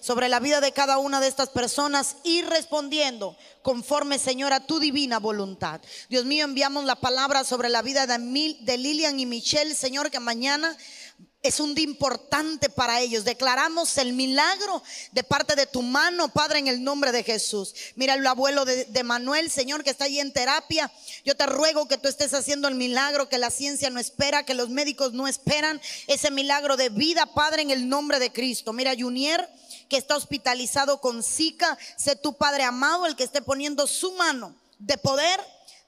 sobre la vida de cada una de estas personas y respondiendo conforme, Señor, a tu divina voluntad. Dios mío, enviamos la palabra sobre la vida de Lilian y Michelle, Señor, que mañana es un día importante para ellos. Declaramos el milagro de parte de tu mano, Padre, en el nombre de Jesús. Mira el abuelo de, Manuel, Señor, que está allí en terapia. Yo te ruego que tú estés haciendo el milagro que la ciencia no espera, que los médicos no esperan. Ese milagro de vida, Padre, en el nombre de Cristo. Mira, Junior, que está hospitalizado con Zika. Sé tu Padre amado el que esté poniendo su mano de poder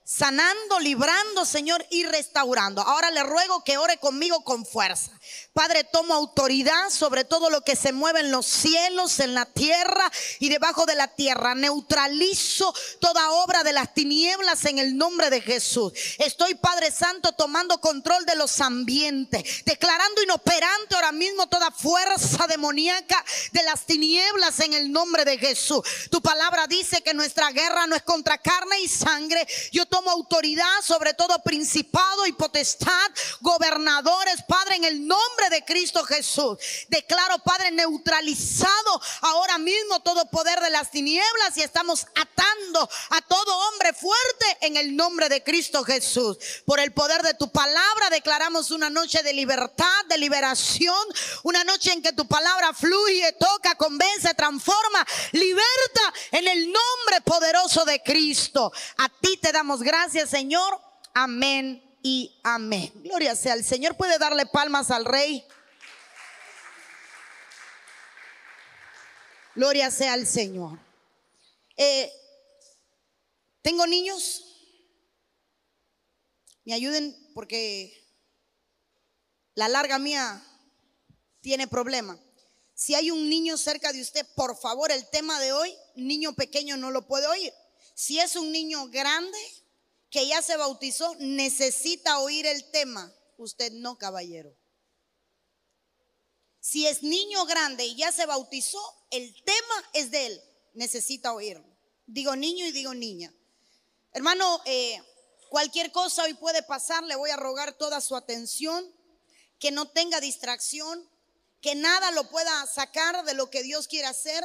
sanando, librando, Señor, y restaurando. Ahora le ruego que ore conmigo con fuerza. Padre, tomo autoridad sobre todo lo que se mueve en los cielos, en la tierra y debajo de la tierra. Neutralizo toda obra de las tinieblas en el nombre de Jesús. Estoy, Padre Santo, tomando control de los ambientes, declarando inoperante ahora mismo toda fuerza demoníaca de las tinieblas en el nombre de Jesús. Tu palabra dice que nuestra guerra no es contra carne y sangre. Yo tomo autoridad sobre todo principado y potestad, gobernadores, Padre, en el nombre de Cristo Jesús. Declaro, Padre, neutralizado ahora mismo todo poder de las tinieblas y estamos atando a todo hombre fuerte en el nombre de Cristo Jesús. Por el poder de tu palabra declaramos una noche de libertad, de liberación, una noche en que tu palabra fluye, toca, convence, transforma, liberta en el nombre poderoso de Cristo. A ti te damos gracias, Señor. Amén y amén. Gloria sea al Señor. Puede darle palmas al Rey. Gloria sea al Señor. Eh, Tengo niños. Me ayuden porque la larga mía tiene problema. Si hay un niño cerca de usted, por favor, el tema de hoy, niño pequeño no lo puede oír. Si es un niño grande que ya se bautizó, necesita oír el tema. Usted no, caballero. Si es niño grande y ya se bautizó, el tema es de él. Necesita oírlo. Digo niño y digo niña. Hermano, eh, cualquier cosa hoy puede pasar. Le voy a rogar toda su atención. Que no tenga distracción. Que nada lo pueda sacar de lo que Dios quiere hacer.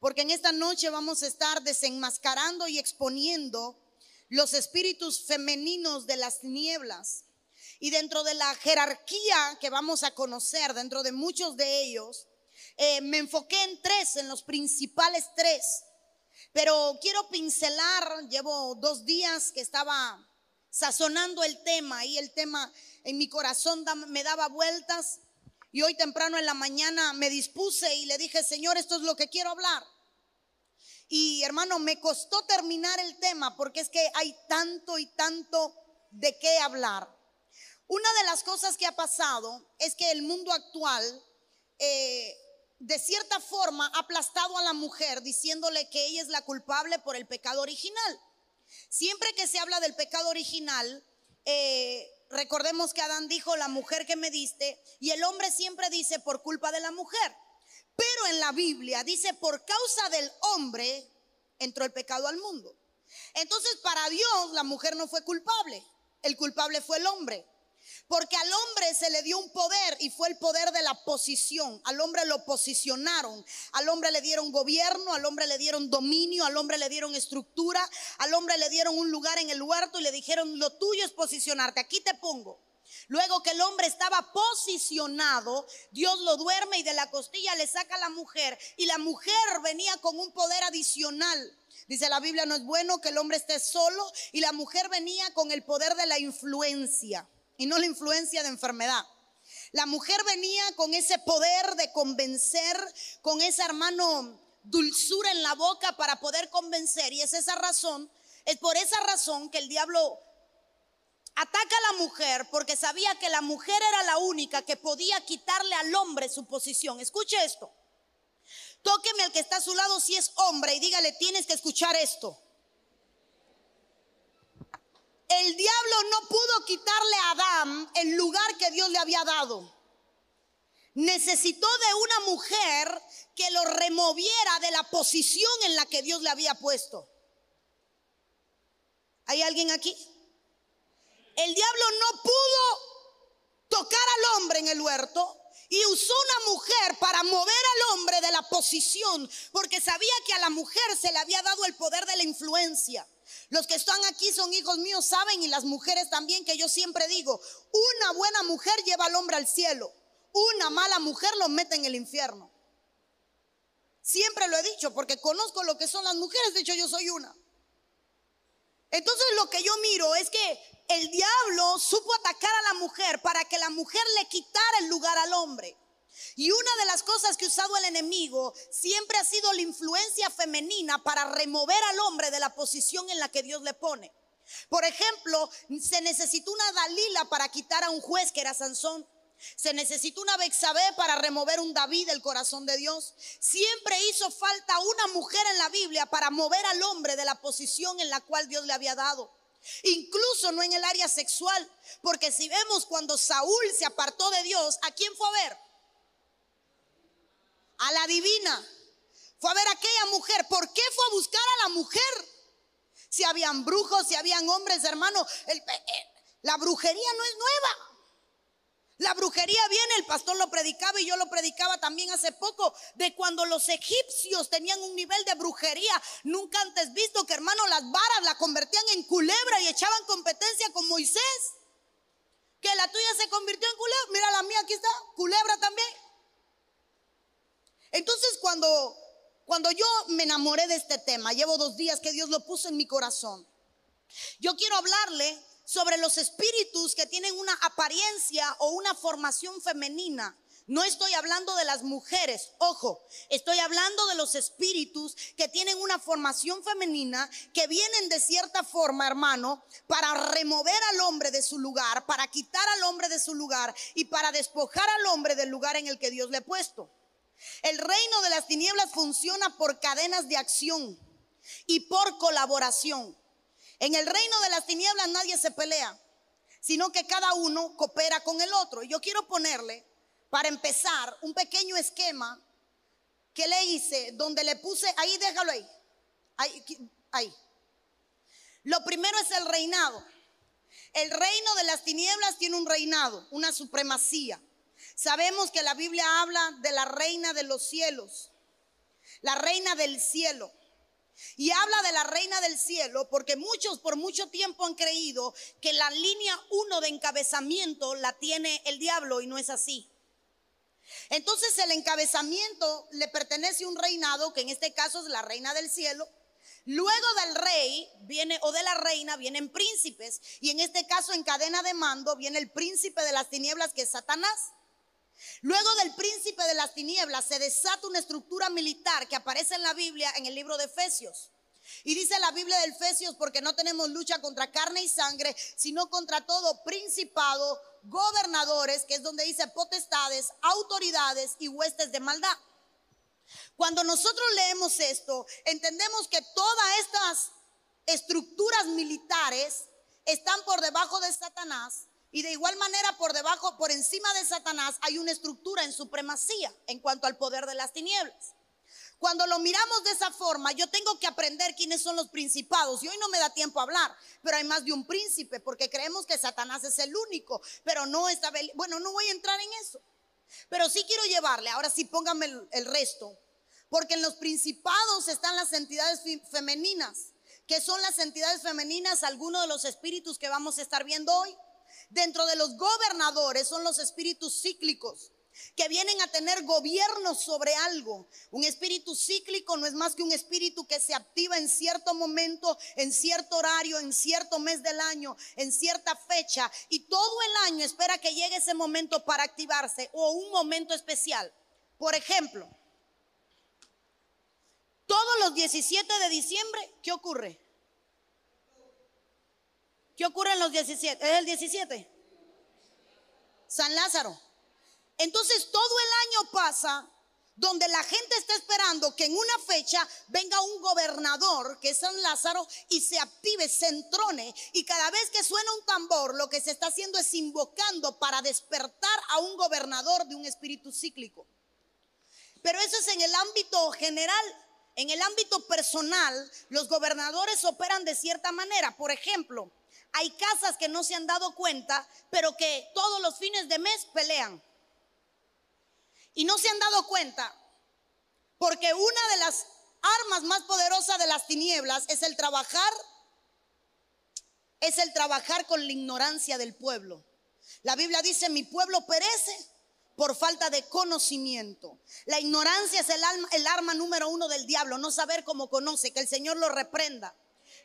Porque en esta noche vamos a estar desenmascarando y exponiendo los espíritus femeninos de las nieblas. Y dentro de la jerarquía que vamos a conocer, dentro de muchos de ellos, eh, me enfoqué en tres, en los principales tres. Pero quiero pincelar, llevo dos días que estaba sazonando el tema y el tema en mi corazón me daba vueltas. Y hoy temprano en la mañana me dispuse y le dije, Señor, esto es lo que quiero hablar. Y hermano, me costó terminar el tema porque es que hay tanto y tanto de qué hablar. Una de las cosas que ha pasado es que el mundo actual, eh, de cierta forma, ha aplastado a la mujer diciéndole que ella es la culpable por el pecado original. Siempre que se habla del pecado original, eh, recordemos que Adán dijo, la mujer que me diste, y el hombre siempre dice por culpa de la mujer. Pero en la Biblia dice, por causa del hombre entró el pecado al mundo. Entonces, para Dios la mujer no fue culpable, el culpable fue el hombre. Porque al hombre se le dio un poder y fue el poder de la posición. Al hombre lo posicionaron. Al hombre le dieron gobierno, al hombre le dieron dominio, al hombre le dieron estructura, al hombre le dieron un lugar en el huerto y le dijeron, lo tuyo es posicionarte, aquí te pongo. Luego que el hombre estaba posicionado, Dios lo duerme y de la costilla le saca a la mujer y la mujer venía con un poder adicional. Dice la Biblia, no es bueno que el hombre esté solo y la mujer venía con el poder de la influencia y no la influencia de enfermedad. La mujer venía con ese poder de convencer, con ese hermano dulzura en la boca para poder convencer. Y es esa razón, es por esa razón que el diablo ataca a la mujer porque sabía que la mujer era la única que podía quitarle al hombre su posición. Escuche esto. Tóqueme al que está a su lado si es hombre y dígale, tienes que escuchar esto. El diablo no pudo quitarle a Adán el lugar que Dios le había dado. Necesitó de una mujer que lo removiera de la posición en la que Dios le había puesto. ¿Hay alguien aquí? El diablo no pudo tocar al hombre en el huerto y usó una mujer para mover al hombre posición, porque sabía que a la mujer se le había dado el poder de la influencia. Los que están aquí son hijos míos, saben, y las mujeres también, que yo siempre digo, una buena mujer lleva al hombre al cielo, una mala mujer lo mete en el infierno. Siempre lo he dicho, porque conozco lo que son las mujeres, de hecho yo soy una. Entonces lo que yo miro es que el diablo supo atacar a la mujer para que la mujer le quitara el lugar al hombre. Y una de las cosas que ha usado el enemigo siempre ha sido la influencia femenina para remover al hombre de la posición en la que Dios le pone. Por ejemplo, se necesitó una Dalila para quitar a un juez que era Sansón. Se necesitó una Bexabé para remover un David del corazón de Dios. Siempre hizo falta una mujer en la Biblia para mover al hombre de la posición en la cual Dios le había dado. Incluso no en el área sexual, porque si vemos cuando Saúl se apartó de Dios, ¿a quién fue a ver? A la divina. Fue a ver a aquella mujer. ¿Por qué fue a buscar a la mujer? Si habían brujos, si habían hombres, hermano, eh, la brujería no es nueva. La brujería viene, el pastor lo predicaba y yo lo predicaba también hace poco, de cuando los egipcios tenían un nivel de brujería nunca antes visto, que hermano las varas la convertían en culebra y echaban competencia con Moisés. Que la tuya se convirtió en culebra, mira la mía aquí está, culebra también. Entonces cuando, cuando yo me enamoré de este tema, llevo dos días que Dios lo puso en mi corazón, yo quiero hablarle sobre los espíritus que tienen una apariencia o una formación femenina. No estoy hablando de las mujeres, ojo, estoy hablando de los espíritus que tienen una formación femenina, que vienen de cierta forma, hermano, para remover al hombre de su lugar, para quitar al hombre de su lugar y para despojar al hombre del lugar en el que Dios le ha puesto. El reino de las tinieblas funciona por cadenas de acción y por colaboración. En el reino de las tinieblas nadie se pelea, sino que cada uno coopera con el otro. Y yo quiero ponerle, para empezar, un pequeño esquema que le hice, donde le puse, ahí déjalo ahí, ahí, ahí. Lo primero es el reinado. El reino de las tinieblas tiene un reinado, una supremacía. Sabemos que la Biblia habla de la reina de los cielos, la reina del cielo. Y habla de la reina del cielo porque muchos por mucho tiempo han creído que la línea uno de encabezamiento la tiene el diablo y no es así. Entonces el encabezamiento le pertenece a un reinado, que en este caso es la reina del cielo. Luego del rey viene o de la reina vienen príncipes y en este caso en cadena de mando viene el príncipe de las tinieblas que es Satanás. Luego del príncipe de las tinieblas se desata una estructura militar que aparece en la Biblia en el libro de Efesios. Y dice la Biblia de Efesios porque no tenemos lucha contra carne y sangre, sino contra todo principado, gobernadores, que es donde dice potestades, autoridades y huestes de maldad. Cuando nosotros leemos esto, entendemos que todas estas estructuras militares están por debajo de Satanás y de igual manera, por debajo, por encima de Satanás, hay una estructura en supremacía en cuanto al poder de las tinieblas. Cuando lo miramos de esa forma, yo tengo que aprender quiénes son los principados. Y hoy no me da tiempo a hablar, pero hay más de un príncipe, porque creemos que Satanás es el único, pero no está. Bueno, no voy a entrar en eso. Pero sí quiero llevarle, ahora sí póngame el, resto, porque en los principados están las entidades femeninas, que son las entidades femeninas, algunos de los espíritus que vamos a estar viendo hoy. Dentro de los gobernadores son los espíritus cíclicos que vienen a tener gobierno sobre algo. Un espíritu cíclico no es más que un espíritu que se activa en cierto momento, en cierto horario, en cierto mes del año, en cierta fecha, y todo el año espera que llegue ese momento para activarse o un momento especial. Por ejemplo, todos los 17 de diciembre, ¿qué ocurre? ¿Qué ocurre en los 17? ¿Es el 17? San Lázaro. Entonces todo el año pasa donde la gente está esperando que en una fecha venga un gobernador, que es San Lázaro, y se active, se entrone. Y cada vez que suena un tambor, lo que se está haciendo es invocando para despertar a un gobernador de un espíritu cíclico. Pero eso es en el ámbito general. En el ámbito personal, los gobernadores operan de cierta manera. Por ejemplo, hay casas que no se han dado cuenta, pero que todos los fines de mes pelean. Y no se han dado cuenta. Porque una de las armas más poderosas de las tinieblas es el trabajar, es el trabajar con la ignorancia del pueblo. La Biblia dice, mi pueblo perece por falta de conocimiento. La ignorancia es el, el arma número uno del diablo, no saber cómo conoce, que el Señor lo reprenda.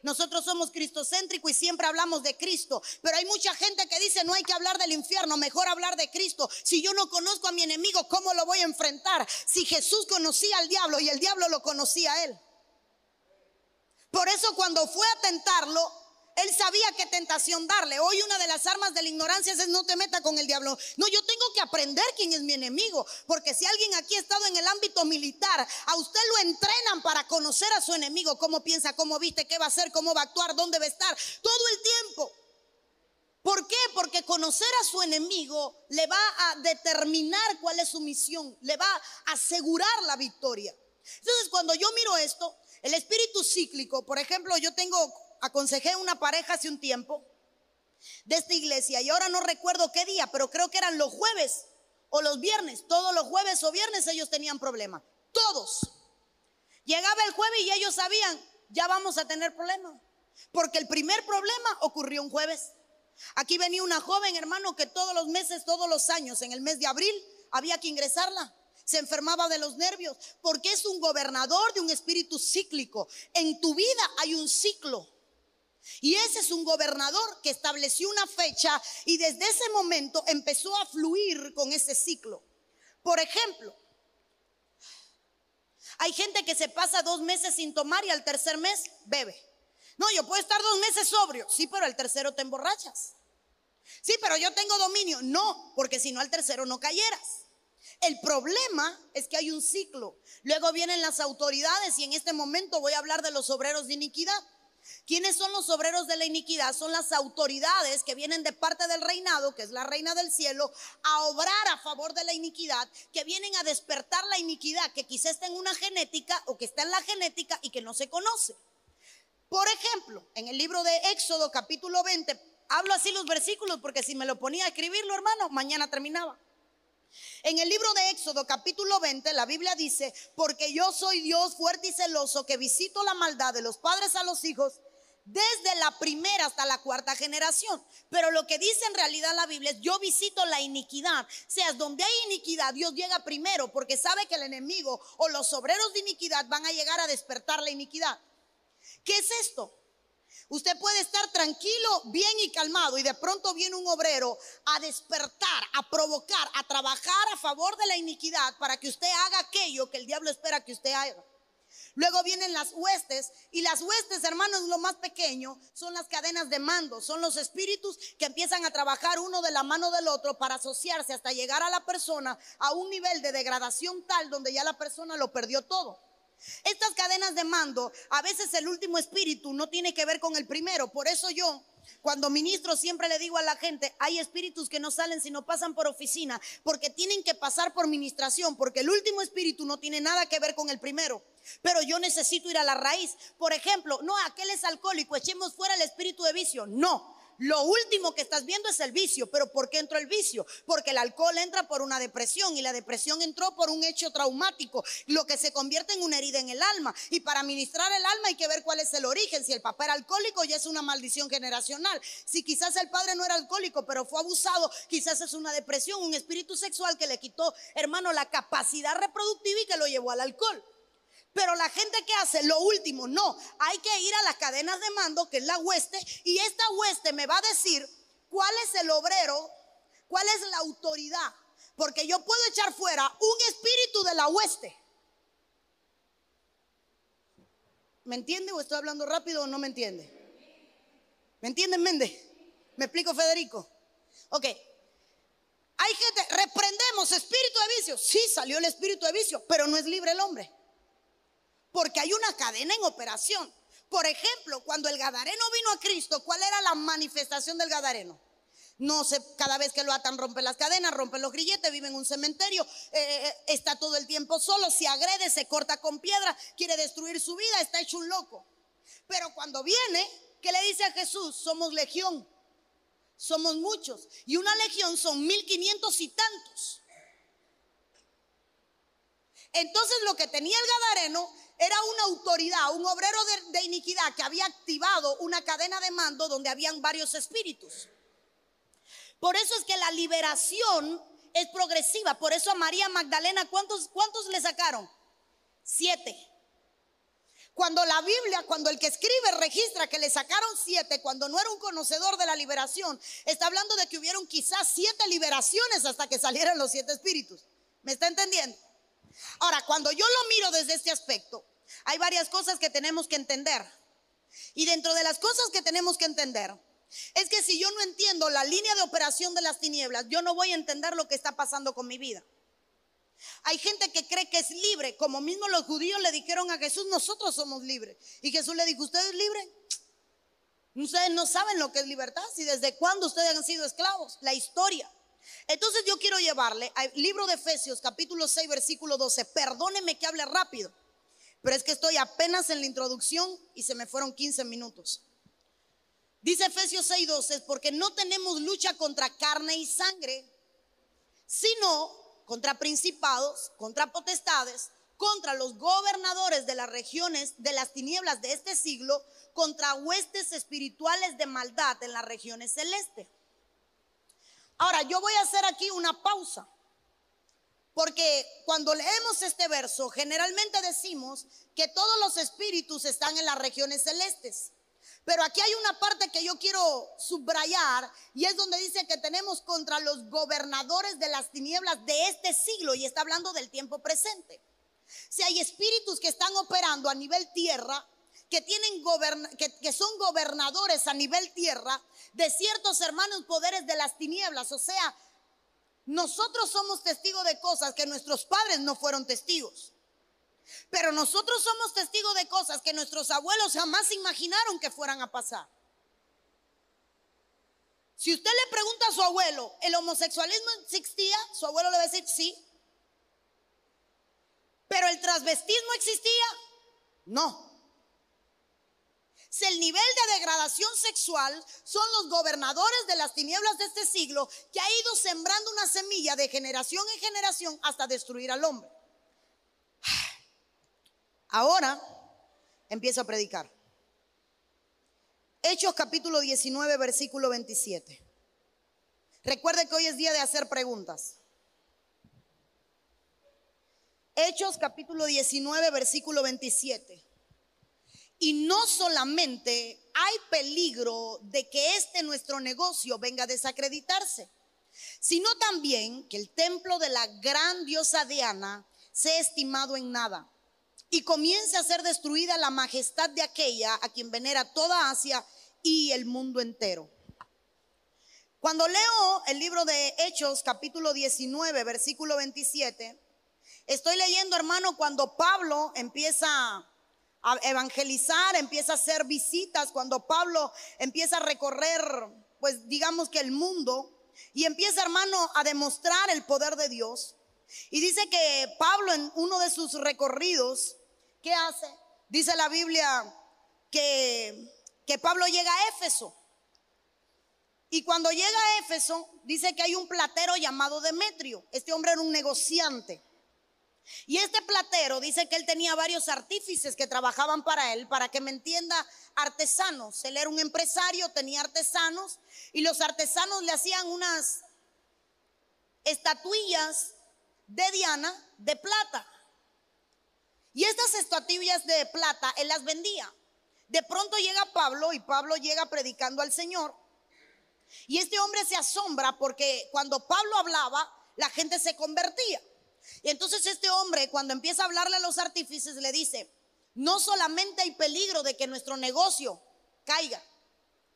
Nosotros somos cristocéntricos y siempre hablamos de Cristo, pero hay mucha gente que dice no hay que hablar del infierno, mejor hablar de Cristo. Si yo no conozco a mi enemigo, ¿cómo lo voy a enfrentar? Si Jesús conocía al diablo y el diablo lo conocía a él. Por eso cuando fue a tentarlo, él sabía qué tentación darle. Hoy una de las armas de la ignorancia es no te meta con el diablo. No, yo tengo que aprender quién es mi enemigo. Porque si alguien aquí ha estado en el ámbito militar, a usted lo entrenan para conocer a su enemigo, cómo piensa, cómo viste, qué va a hacer, cómo va a actuar, dónde va a estar, todo el tiempo. ¿Por qué? Porque conocer a su enemigo le va a determinar cuál es su misión, le va a asegurar la victoria. Entonces, cuando yo miro esto, el espíritu cíclico, por ejemplo, yo tengo aconsejé una pareja hace un tiempo de esta iglesia y ahora no recuerdo qué día, pero creo que eran los jueves o los viernes. Todos los jueves o viernes ellos tenían problema. Todos. Llegaba el jueves y ellos sabían, ya vamos a tener problema. Porque el primer problema ocurrió un jueves. Aquí venía una joven, hermano, que todos los meses, todos los años, en el mes de abril, había que ingresarla se enfermaba de los nervios, porque es un gobernador de un espíritu cíclico. En tu vida hay un ciclo. Y ese es un gobernador que estableció una fecha y desde ese momento empezó a fluir con ese ciclo. Por ejemplo, hay gente que se pasa dos meses sin tomar y al tercer mes bebe. No, yo puedo estar dos meses sobrio. Sí, pero al tercero te emborrachas. Sí, pero yo tengo dominio. No, porque si no al tercero no cayeras. El problema es que hay un ciclo. Luego vienen las autoridades y en este momento voy a hablar de los obreros de iniquidad. ¿Quiénes son los obreros de la iniquidad? Son las autoridades que vienen de parte del reinado, que es la reina del cielo, a obrar a favor de la iniquidad, que vienen a despertar la iniquidad que quizá está en una genética o que está en la genética y que no se conoce. Por ejemplo, en el libro de Éxodo capítulo 20, hablo así los versículos porque si me lo ponía a escribirlo, hermano, mañana terminaba. En el libro de Éxodo capítulo 20 la Biblia dice, porque yo soy Dios fuerte y celoso que visito la maldad de los padres a los hijos desde la primera hasta la cuarta generación. Pero lo que dice en realidad la Biblia es, yo visito la iniquidad. O sea, donde hay iniquidad, Dios llega primero porque sabe que el enemigo o los obreros de iniquidad van a llegar a despertar la iniquidad. ¿Qué es esto? Usted puede estar tranquilo, bien y calmado y de pronto viene un obrero a despertar, a provocar, a trabajar a favor de la iniquidad para que usted haga aquello que el diablo espera que usted haga. Luego vienen las huestes y las huestes, hermanos, lo más pequeño son las cadenas de mando, son los espíritus que empiezan a trabajar uno de la mano del otro para asociarse hasta llegar a la persona a un nivel de degradación tal donde ya la persona lo perdió todo. Estas cadenas de mando, a veces el último espíritu no tiene que ver con el primero. Por eso yo, cuando ministro, siempre le digo a la gente, hay espíritus que no salen si no pasan por oficina, porque tienen que pasar por ministración, porque el último espíritu no tiene nada que ver con el primero. Pero yo necesito ir a la raíz. Por ejemplo, no, aquel es alcohólico, echemos fuera el espíritu de vicio. No, lo último que estás viendo es el vicio. ¿Pero por qué entró el vicio? Porque el alcohol entra por una depresión y la depresión entró por un hecho traumático, lo que se convierte en una herida en el alma. Y para ministrar el alma hay que ver cuál es el origen. Si el papá era alcohólico ya es una maldición generacional. Si quizás el padre no era alcohólico pero fue abusado, quizás es una depresión, un espíritu sexual que le quitó, hermano, la capacidad reproductiva y que lo llevó al alcohol. Pero la gente que hace lo último, no, hay que ir a las cadenas de mando, que es la hueste, y esta hueste me va a decir cuál es el obrero, cuál es la autoridad, porque yo puedo echar fuera un espíritu de la hueste. ¿Me entiende o estoy hablando rápido o no me entiende? ¿Me entienden, Méndez? ¿Me explico, Federico? Ok. Hay gente, reprendemos espíritu de vicio. Sí, salió el espíritu de vicio, pero no es libre el hombre. Porque hay una cadena en operación. Por ejemplo, cuando el Gadareno vino a Cristo, ¿cuál era la manifestación del Gadareno? No sé, cada vez que lo atan rompe las cadenas, rompe los grilletes, vive en un cementerio, eh, eh, está todo el tiempo solo, se agrede, se corta con piedra, quiere destruir su vida, está hecho un loco. Pero cuando viene, ¿qué le dice a Jesús? Somos legión, somos muchos. Y una legión son mil quinientos y tantos. Entonces lo que tenía el Gadareno era una autoridad, un obrero de, iniquidad que había activado una cadena de mando donde habían varios espíritus. Por eso es que la liberación es progresiva. Por eso a María Magdalena, ¿cuántos, cuántos le sacaron? Siete. Cuando la Biblia, cuando el que escribe registra que le sacaron siete, cuando no era un conocedor de la liberación, está hablando de que hubieron quizás siete liberaciones hasta que salieran los siete espíritus. ¿Me está entendiendo? Ahora, cuando yo lo miro desde este aspecto, hay varias cosas que tenemos que entender. Y dentro de las cosas que tenemos que entender, es que si yo no entiendo la línea de operación de las tinieblas, yo no voy a entender lo que está pasando con mi vida. Hay gente que cree que es libre, como mismo los judíos le dijeron a Jesús, nosotros somos libres. Y Jesús le dijo, ¿usted es libre? Ustedes no saben lo que es libertad, si desde cuándo ustedes han sido esclavos, la historia. Entonces yo quiero llevarle al libro de Efesios capítulo 6 versículo 12. Perdóneme que hable rápido, pero es que estoy apenas en la introducción y se me fueron 15 minutos. Dice Efesios 6 12, porque no tenemos lucha contra carne y sangre, sino contra principados, contra potestades, contra los gobernadores de las regiones de las tinieblas de este siglo, contra huestes espirituales de maldad en las regiones celestes. Ahora, yo voy a hacer aquí una pausa, porque cuando leemos este verso, generalmente decimos que todos los espíritus están en las regiones celestes. Pero aquí hay una parte que yo quiero subrayar y es donde dice que tenemos contra los gobernadores de las tinieblas de este siglo y está hablando del tiempo presente. Si hay espíritus que están operando a nivel tierra, que tienen que, son gobernadores a nivel tierra de ciertos hermanos poderes de las tinieblas, o sea, nosotros somos testigos de cosas que nuestros padres no fueron testigos. Pero nosotros somos testigos de cosas que nuestros abuelos jamás imaginaron que fueran a pasar. Si usted le pregunta a su abuelo, ¿el homosexualismo existía? Su abuelo le va a decir sí. Pero el transvestismo existía? No. Si el nivel de degradación sexual son los gobernadores de las tinieblas de este siglo que ha ido sembrando una semilla de generación en generación hasta destruir al hombre. Ahora empiezo a predicar. Hechos capítulo 19, versículo 27. Recuerde que hoy es día de hacer preguntas. Hechos capítulo 19, versículo 27. Y no solamente hay peligro de que este nuestro negocio venga a desacreditarse, sino también que el templo de la gran diosa Diana sea estimado en nada y comience a ser destruida la majestad de aquella a quien venera toda Asia y el mundo entero. Cuando leo el libro de Hechos capítulo 19 versículo 27, estoy leyendo hermano cuando Pablo empieza a evangelizar, empieza a hacer visitas, cuando Pablo empieza a recorrer pues digamos que el mundo y empieza hermano a demostrar el poder de Dios. Y dice que Pablo en uno de sus recorridos ¿Qué hace? Dice la Biblia que, que Pablo llega a Éfeso. Y cuando llega a Éfeso, dice que hay un platero llamado Demetrio. Este hombre era un negociante. Y este platero dice que él tenía varios artífices que trabajaban para él, para que me entienda, artesanos. Él era un empresario, tenía artesanos, y los artesanos le hacían unas estatuillas de Diana de plata. Y estas estatuillas de plata él las vendía. De pronto llega Pablo y Pablo llega predicando al Señor. Y este hombre se asombra porque cuando Pablo hablaba, la gente se convertía. Y entonces este hombre, cuando empieza a hablarle a los artífices, le dice, no solamente hay peligro de que nuestro negocio caiga.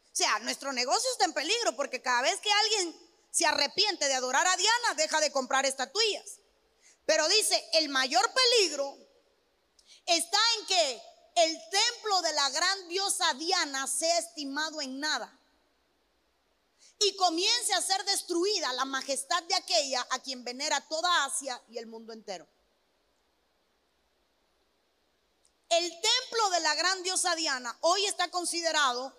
O sea, nuestro negocio está en peligro porque cada vez que alguien se arrepiente de adorar a Diana, deja de comprar estatuillas. Pero dice, el mayor peligro está en que el templo de la gran diosa Diana sea estimado en nada y comience a ser destruida la majestad de aquella a quien venera toda Asia y el mundo entero. El templo de la gran diosa Diana hoy está considerado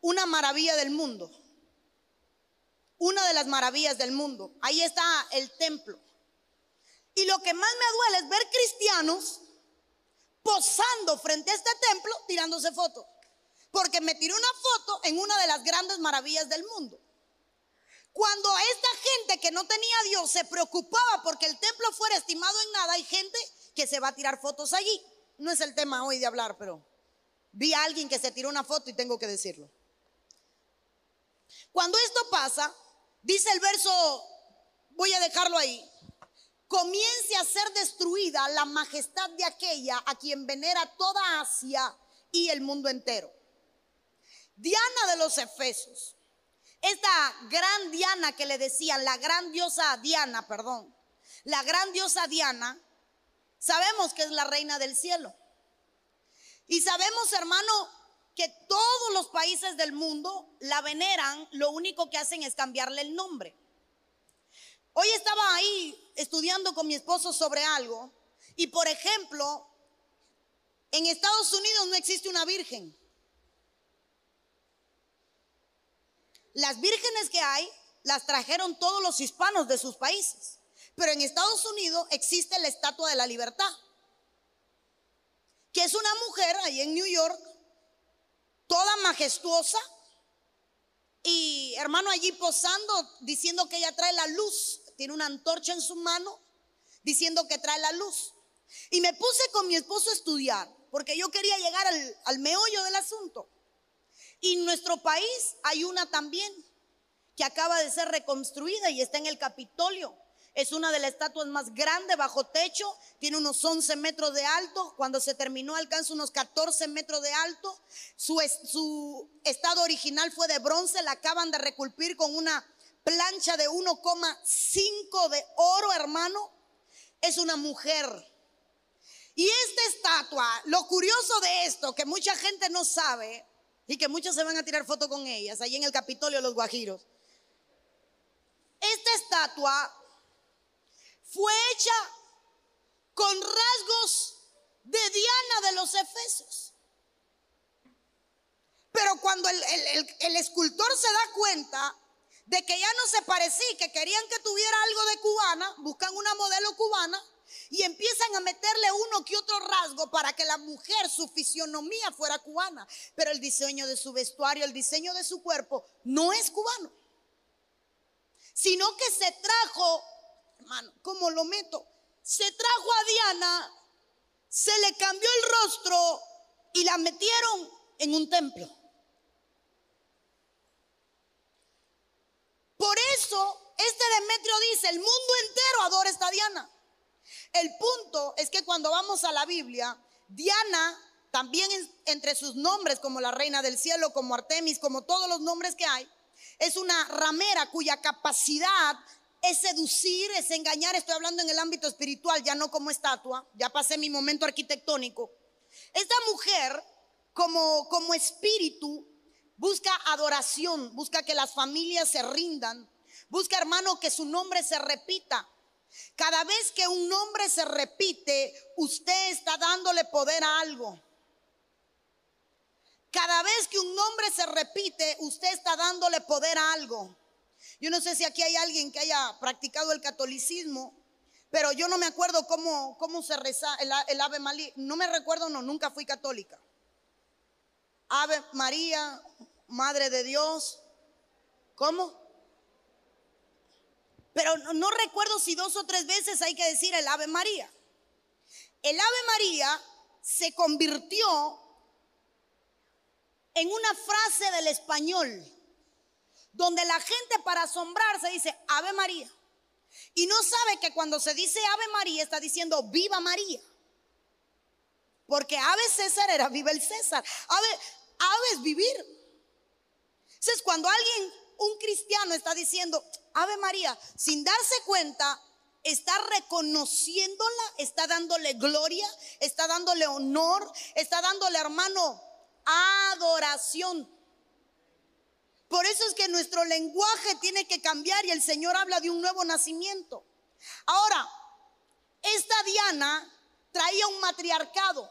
una maravilla del mundo. Una de las maravillas del mundo. Ahí está el templo. Y lo que más me duele es ver cristianos posando frente a este templo tirándose fotos. Porque me tiré una foto en una de las grandes maravillas del mundo. Cuando esta gente que no tenía Dios se preocupaba porque el templo fuera estimado en nada, hay gente que se va a tirar fotos allí. No es el tema hoy de hablar, pero vi a alguien que se tiró una foto y tengo que decirlo. Cuando esto pasa, dice el verso, voy a dejarlo ahí, comience a ser destruida la majestad de aquella a quien venera toda Asia y el mundo entero. Diana de los Efesos, esta gran Diana que le decían, la gran diosa Diana, perdón, la gran diosa Diana, sabemos que es la reina del cielo. Y sabemos, hermano, que todos los países del mundo la veneran, lo único que hacen es cambiarle el nombre. Hoy estaba ahí estudiando con mi esposo sobre algo y, por ejemplo, en Estados Unidos no existe una virgen. Las vírgenes que hay las trajeron todos los hispanos de sus países, pero en Estados Unidos existe la Estatua de la Libertad, que es una mujer ahí en New York toda majestuosa y hermano allí posando diciendo que ella trae la luz, tiene una antorcha en su mano diciendo que trae la luz. Y me puse con mi esposo a estudiar porque yo quería llegar al, al meollo del asunto. Y en nuestro país hay una también que acaba de ser reconstruida y está en el Capitolio. Es una de las estatuas más grandes bajo techo, tiene unos 11 metros de alto, cuando se terminó alcanza unos 14 metros de alto. Su, su estado original fue de bronce, la acaban de reculpir con una plancha de 1,5 de oro, hermano. Es una mujer. Y esta estatua, lo curioso de esto, que mucha gente no sabe y que muchos se van a tirar foto con ellas, ahí en el Capitolio los Guajiros. Esta estatua fue hecha con rasgos de Diana de los Efesios. Pero cuando el, escultor se da cuenta de que ya no se parecía, que querían que tuviera algo de cubana, buscan una modelo cubana y empiezan a meterle uno que otro rasgo para que la mujer, su fisionomía fuera cubana. Pero el diseño de su vestuario, el diseño de su cuerpo no es cubano, sino que se trajo hermano, ¿cómo lo meto? Se trajo a Diana, se le cambió el rostro y la metieron en un templo. Por eso, este Demetrio dice, el mundo entero adora esta Diana. El punto es que cuando vamos a la Biblia, Diana también entre sus nombres, como la reina del cielo, como Artemis, como todos los nombres que hay, es una ramera cuya capacidad es seducir, es engañar. Estoy hablando en el ámbito espiritual, ya no como estatua, ya pasé mi momento arquitectónico. Esta mujer, como, como espíritu, busca adoración, busca que las familias se rindan, busca, hermano, que su nombre se repita. Cada vez que un nombre se repite, usted está dándole poder a algo. Cada vez que un nombre se repite, usted está dándole poder a algo. Yo no sé si aquí hay alguien que haya practicado el catolicismo, pero yo no me acuerdo cómo, cómo se reza el, Ave María. No me recuerdo, no, nunca fui católica. Ave María, Madre de Dios. ¿Cómo? Pero no, recuerdo si dos o tres veces hay que decir el Ave María. El Ave María se convirtió en una frase del español donde la gente para asombrarse dice Ave María. Y no sabe que cuando se dice Ave María está diciendo Viva María. Porque Ave César era viva el César. Ave, ave es vivir. Entonces cuando alguien, un cristiano está diciendo Ave María, sin darse cuenta, está reconociéndola, está dándole gloria, está dándole honor, está dándole hermano adoración. Por eso es que nuestro lenguaje tiene que cambiar y el Señor habla de un nuevo nacimiento. Ahora, esta Diana traía un matriarcado.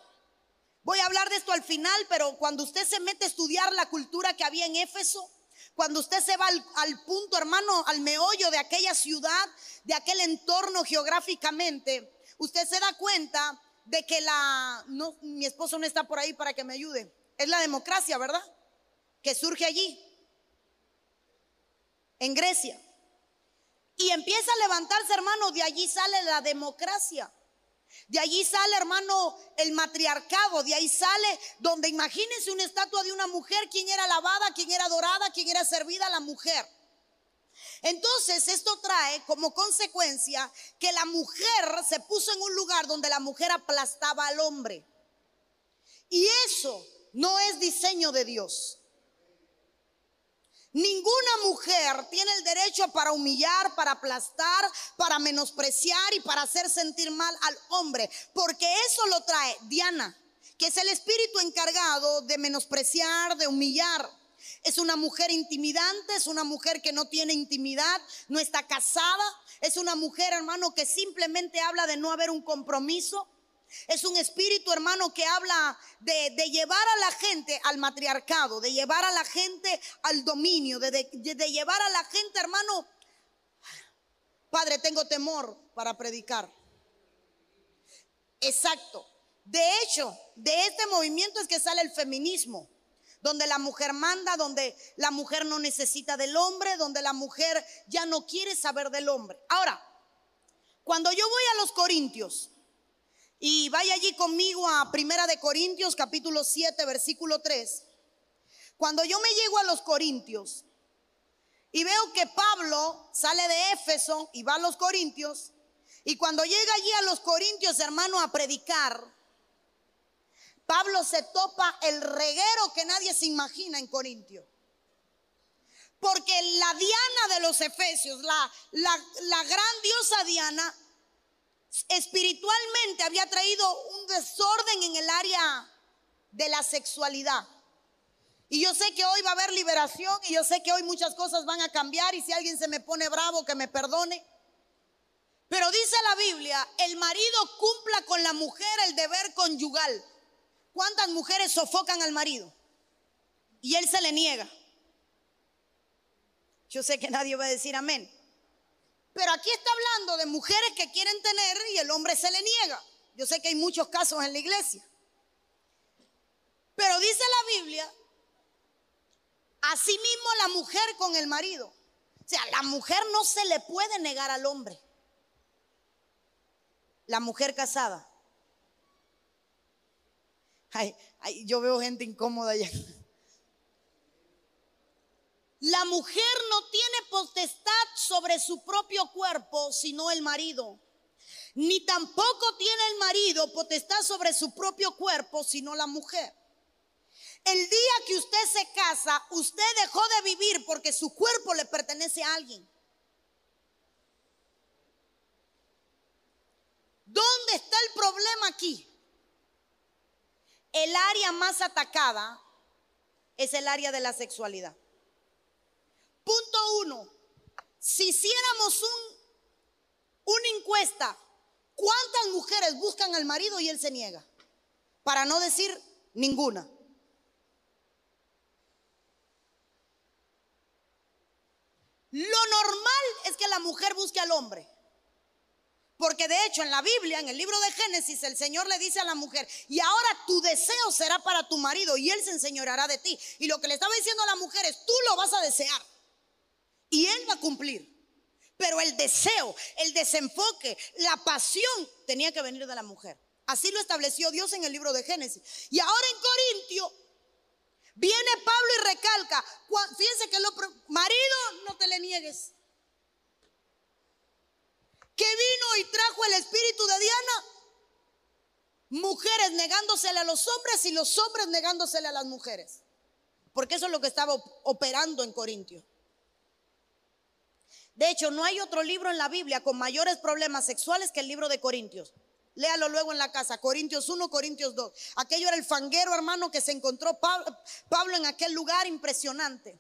Voy a hablar de esto al final, pero cuando usted se mete a estudiar la cultura que había en Éfeso, Cuando usted se va al, punto, hermano, al meollo de aquella ciudad, de aquel entorno geográficamente, usted se da cuenta de que la, no, mi esposo no está por ahí para que me ayude, es la democracia, ¿verdad? Que surge allí, en Grecia. Y empieza a levantarse, hermano, de allí sale la democracia. De allí sale, hermano, el matriarcado. De ahí sale donde imagínense una estatua de una mujer, quien era alabada, quien era adorada, quien era servida, la mujer. Entonces esto trae como consecuencia que la mujer se puso en un lugar donde la mujer aplastaba al hombre. Y eso no es diseño de Dios. Ninguna mujer tiene el derecho para humillar, para aplastar, para menospreciar y para hacer sentir mal al hombre, porque eso lo trae Diana, que es el espíritu encargado de menospreciar, de humillar. Es una mujer intimidante, es una mujer que no tiene intimidad, no está casada, es una mujer, hermano, que simplemente habla de no haber un compromiso. Es un espíritu, hermano, que habla de, llevar a la gente al matriarcado, de llevar a la gente al dominio, de, de llevar a la gente, hermano. Padre, tengo temor para predicar. Exacto. De hecho, de este movimiento es que sale el feminismo, donde la mujer manda, donde la mujer no necesita del hombre, donde la mujer ya no quiere saber del hombre. Ahora, cuando yo voy a los Corintios, y vaya allí conmigo a Primera de Corintios capítulo 7 versículo 3. Cuando yo me llego a los Corintios y veo que Pablo sale de Éfeso y va a los Corintios, y cuando llega allí a los Corintios, hermano, a predicar, Pablo se topa el reguero que nadie se imagina en Corintio. Porque la Diana de los Efesios, la, la, la gran diosa Diana, espiritualmente había traído un desorden en el área de la sexualidad. Y yo sé que hoy va a haber liberación y yo sé que hoy muchas cosas van a cambiar y si alguien se me pone bravo, que me perdone. Pero dice la Biblia, el marido cumpla con la mujer el deber conyugal. ¿Cuántas mujeres sofocan al marido? Y él se le niega. Yo sé que nadie va a decir amén. Pero aquí está hablando de mujeres que quieren tener y el hombre se le niega. Yo sé que hay muchos casos en la iglesia. Pero dice la Biblia, asimismo la mujer con el marido. O sea, la mujer no se le puede negar al hombre. La mujer casada. Ay, yo veo gente incómoda allá. La mujer no tiene potestad sobre su propio cuerpo, sino el marido. Ni tampoco tiene el marido potestad sobre su propio cuerpo, sino la mujer. El día que usted se casa, usted dejó de vivir porque su cuerpo le pertenece a alguien. ¿Dónde está el problema aquí? El área más atacada es el área de la sexualidad. Punto uno, si hiciéramos un, una encuesta, ¿cuántas mujeres buscan al marido y él se niega? Para no decir ninguna. Lo normal es que la mujer busque al hombre. Porque de hecho en la Biblia, en el libro de Génesis, el Señor le dice a la mujer, y ahora tu deseo será para tu marido y él se enseñoreará de ti. Y lo que le estaba diciendo a la mujer es, tú lo vas a desear. Y Él va a cumplir. Pero el deseo, el desenfoque, la pasión tenía que venir de la mujer. Así lo estableció Dios en el libro de Génesis. Y ahora en Corintio viene Pablo y recalca, fíjense que lo marido no te le niegues. Que vino y trajo el espíritu de Diana. Mujeres negándosele a los hombres y los hombres negándosele a las mujeres. Porque eso es lo que estaba operando en Corintio. De hecho, no hay otro libro en la Biblia con mayores problemas sexuales que el libro de Corintios. Léalo luego en la casa, Corintios 1, Corintios 2. Aquello era el fanguero, hermano, que se encontró Pablo, en aquel lugar impresionante.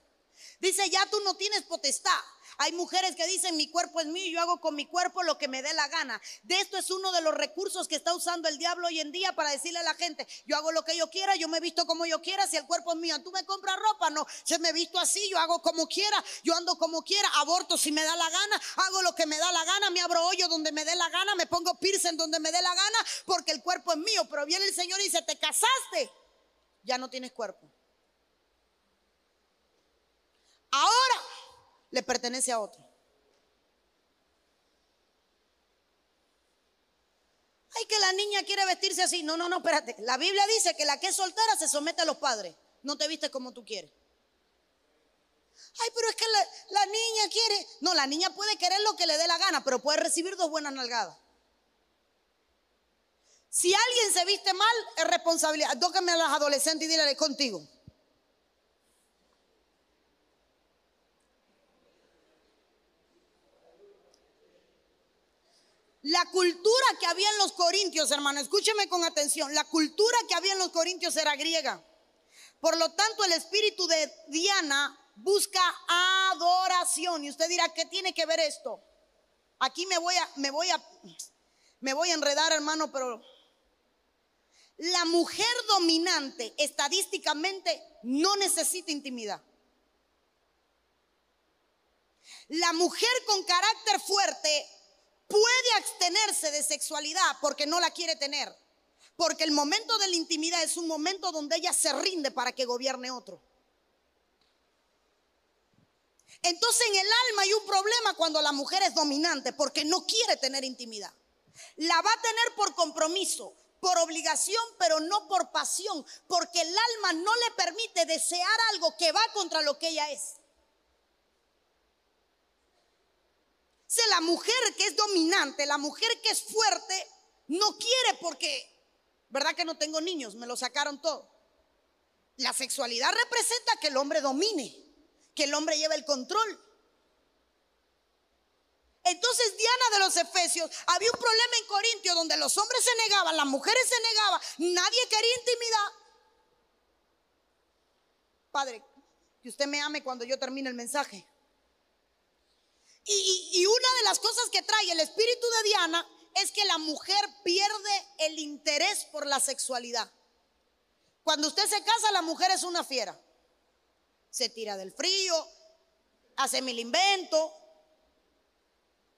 Dice, ya tú no tienes potestad. Hay mujeres que dicen mi cuerpo es mío yo hago con mi cuerpo lo que me dé la gana. De esto es uno de los recursos que está usando el diablo hoy en día para decirle a la gente, yo hago lo que yo quiera, yo me visto como yo quiera, si el cuerpo es mío, tú me compras ropa, no, yo me visto así, yo hago como quiera, yo ando como quiera, aborto si me da la gana, hago lo que me da la gana, me abro hoyo donde me dé la gana, me pongo piercing donde me dé la gana, porque el cuerpo es mío, pero viene el Señor y dice, te casaste, ya no tienes cuerpo. Ahora le pertenece a otro. Ay, que la niña quiere vestirse así. No, no, no, espérate. La Biblia dice que la que es soltera se somete a los padres. No te vistes como tú quieres. Ay, pero es que la, niña quiere. No, la niña puede querer lo que le dé la gana, pero puede recibir dos buenas nalgadas. Si alguien se viste mal, es responsabilidad. Tócame a las adolescentes y dile contigo. La cultura que había en los corintios, hermano, escúcheme con atención, la cultura que había en los corintios era griega. Por lo tanto, el espíritu de Diana busca adoración. Y usted dirá, ¿qué tiene que ver esto? Aquí me voy a, me voy a, me voy a enredar, hermano, pero la mujer dominante estadísticamente no necesita intimidad. La mujer con carácter fuerte puede abstenerse de sexualidad porque no la quiere tener. Porque el momento de la intimidad es un momento donde ella se rinde para que gobierne otro. Entonces en el alma hay un problema cuando la mujer es dominante porque no quiere tener intimidad. La va a tener por compromiso, por obligación, pero no por pasión, porque el alma no le permite desear algo que va contra lo que ella es. Si la mujer que es dominante, la mujer que es fuerte, no quiere porque, ¿verdad que no tengo niños? Me lo sacaron todo. La sexualidad representa que el hombre domine, que el hombre lleve el control. Entonces Diana de los Efesios, había un problema en Corintio donde los hombres se negaban, las mujeres se negaban, nadie quería intimidad. Padre, que usted me ame cuando yo termine el mensaje. Y, una de las cosas que trae el espíritu de Diana es que la mujer pierde el interés por la sexualidad. Cuando usted se casa, la mujer es una fiera. Se tira del frío, hace mil inventos.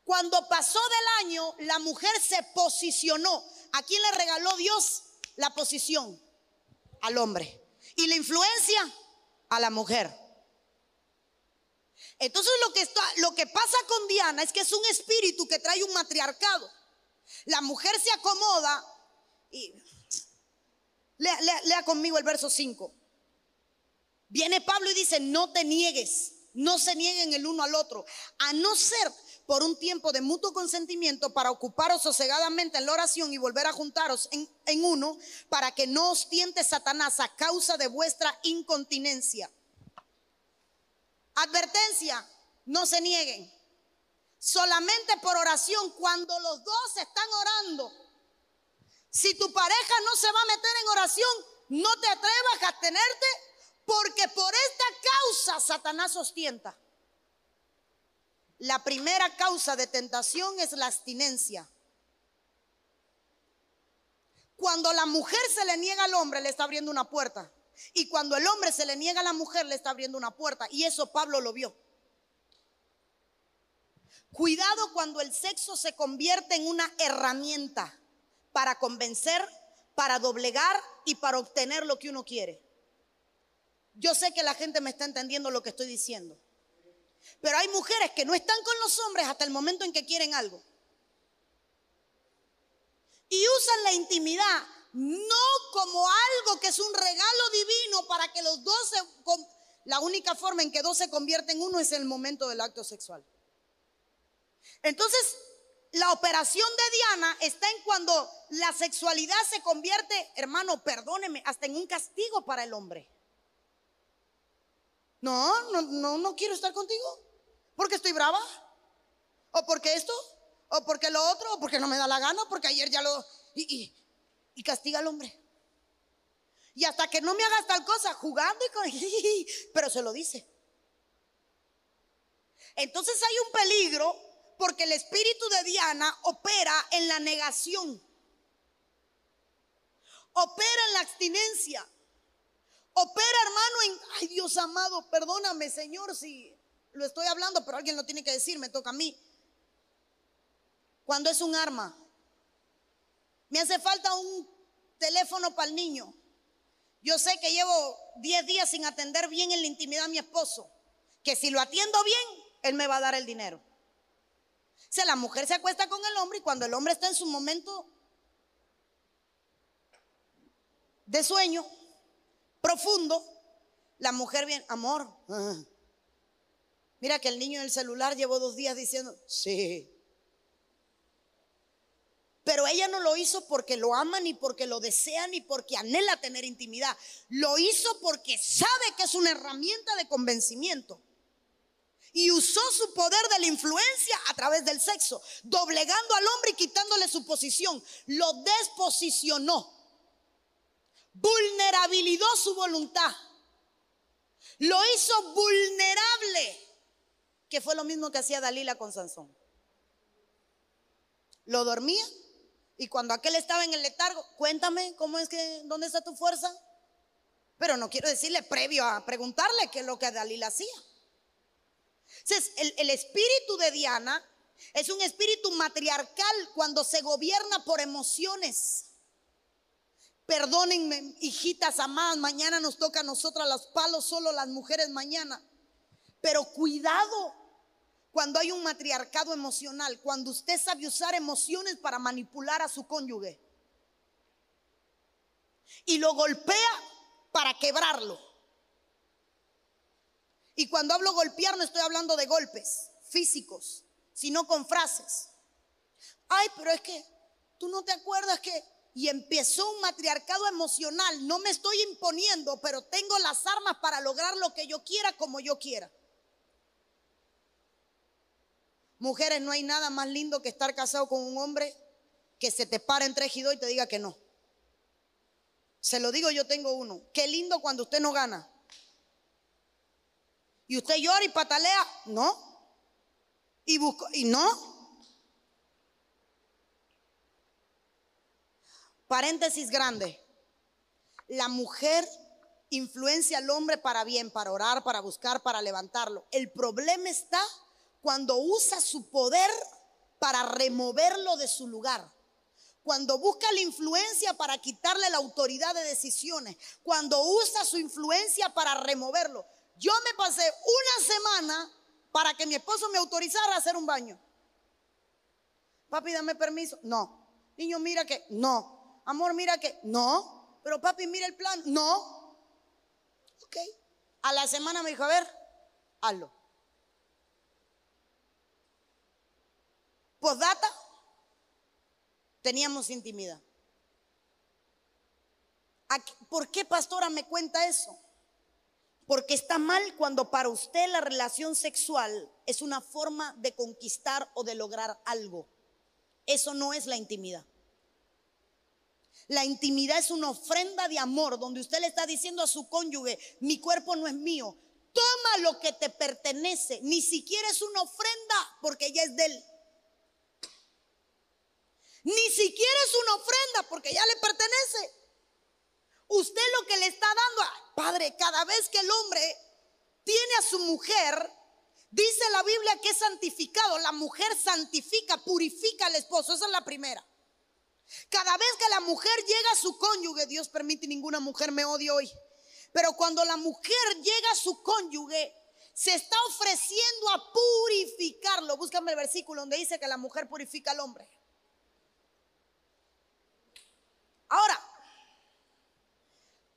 Cuando pasó del año, la mujer se posicionó. ¿A quién le regaló Dios la posición? Al hombre. Y la influencia a la mujer. Entonces lo que, está, lo que pasa con Diana es que es un espíritu que trae un matriarcado. La mujer se acomoda y lea, conmigo el verso 5. Viene Pablo y dice, no te niegues, no se nieguen el uno al otro, a no ser por un tiempo de mutuo consentimiento para ocuparos sosegadamente en la oración y volver a juntaros en, en uno, para que no os tiente Satanás a causa de vuestra incontinencia. Advertencia, no se nieguen. Solamente por oración, cuando los dos están orando. Si tu pareja no se va a meter en oración, no te atrevas a abstenerte, porque por esta causa Satanás ostienta. La primera causa de tentación es la abstinencia. Cuando la mujer se le niega al hombre, le está abriendo una puerta. Y cuando el hombre se le niega a la mujer, le está abriendo una puerta. Y eso Pablo lo vio. Cuidado cuando el sexo se convierte en una herramienta para convencer, para doblegar y para obtener lo que uno quiere. Yo sé que la gente me está entendiendo lo que estoy diciendo. Pero hay mujeres que no están con los hombres hasta el momento en que quieren algo. Y usan la intimidad no como algo que es un regalo divino para que los dos se... La única forma en que dos se convierten en uno es el momento del acto sexual. Entonces, la operación de Diana está en cuando la sexualidad se convierte, hermano, perdóneme, hasta en un castigo para el hombre. No, no, no, no quiero estar contigo. Porque estoy brava. O porque esto. O porque lo otro. O porque no me da la gana. Porque ayer ya lo... y, castiga al hombre. Y hasta que no me hagas tal cosa, jugando y con... Pero se lo dice. Entonces hay un peligro porque el espíritu de Diana opera en la negación, opera en la abstinencia, opera hermano en, ay Dios amado, perdóname Señor si lo estoy hablando, pero alguien lo tiene que decir, me toca a mí. Cuando es un arma, me hace falta un teléfono para el niño. Yo sé que llevo 10 días sin atender bien en la intimidad a mi esposo, que si lo atiendo bien, él me va a dar el dinero. O sea, la mujer se acuesta con el hombre y cuando el hombre está en su momento de sueño profundo, la mujer viene, amor, ah, mira que el niño en el celular llevó dos días diciendo, sí. Pero ella no lo hizo porque lo ama, ni porque lo desea, ni porque anhela tener intimidad. Lo hizo porque sabe que es una herramienta de convencimiento y usó su poder de la influencia a través del sexo, doblegando al hombre y quitándole su posición. Lo desposicionó, vulnerabilizó su voluntad, lo hizo vulnerable, que fue lo mismo que hacía Dalila con Sansón. Lo dormía y cuando aquel estaba en el letargo, cuéntame cómo es que, ¿dónde está tu fuerza? Pero no quiero decirle previo a preguntarle qué es lo que Dalila hacía. Entonces, el, espíritu de Diana es un espíritu matriarcal cuando se gobierna por emociones. Perdónenme, hijitas amadas, mañana nos toca a nosotras los palos, solo las mujeres mañana. Pero cuidado cuando hay un matriarcado emocional, cuando usted sabe usar emociones para manipular a su cónyuge y lo golpea para quebrarlo. Y cuando hablo golpear no estoy hablando de golpes físicos, sino con frases. Ay, pero es que tú no te acuerdas que... Y empezó un matriarcado emocional. No me estoy imponiendo, pero tengo las armas para lograr lo que yo quiera como yo quiera. Mujeres, no hay nada más lindo que estar casado con un hombre que se te para en tres y y te diga que no. Se lo digo, yo tengo uno. Qué lindo cuando usted no gana. Y usted llora y patalea, no. Y busco, y no. Paréntesis grande. La mujer influencia al hombre para bien, para orar, para buscar, para levantarlo. El problema está cuando usa su poder para removerlo de su lugar. Cuando busca la influencia para quitarle la autoridad de decisiones. Cuando usa su influencia para removerlo. Yo me pasé una semana para que mi esposo me autorizara a hacer un baño. Papi, dame permiso. No. Niño, mira que no. Amor, mira que no. Pero papi, mira el plan. No. Ok. A la semana me dijo, a ver, hazlo. Data teníamos intimidad. ¿Por qué, pastora, me cuenta eso? Porque está mal cuando para usted la relación sexual es una forma de conquistar o de lograr algo. Eso no es la intimidad. La intimidad es una ofrenda de amor donde usted le está diciendo a su cónyuge, mi cuerpo no es mío. Toma lo que te pertenece. Ni siquiera es una ofrenda porque ya es de él. Ni siquiera es una ofrenda porque ya le pertenece. Usted lo que le está dando, Padre, cada vez que el hombre tiene a su mujer, dice la Biblia que es santificado. La mujer santifica, purifica al esposo. Esa es la primera. Cada vez que la mujer llega a su cónyuge, Dios permite ninguna mujer me odie hoy. Pero cuando la mujer llega a su cónyuge, se está ofreciendo a purificarlo. Búscame el versículo donde dice que la mujer purifica al hombre. Ahora,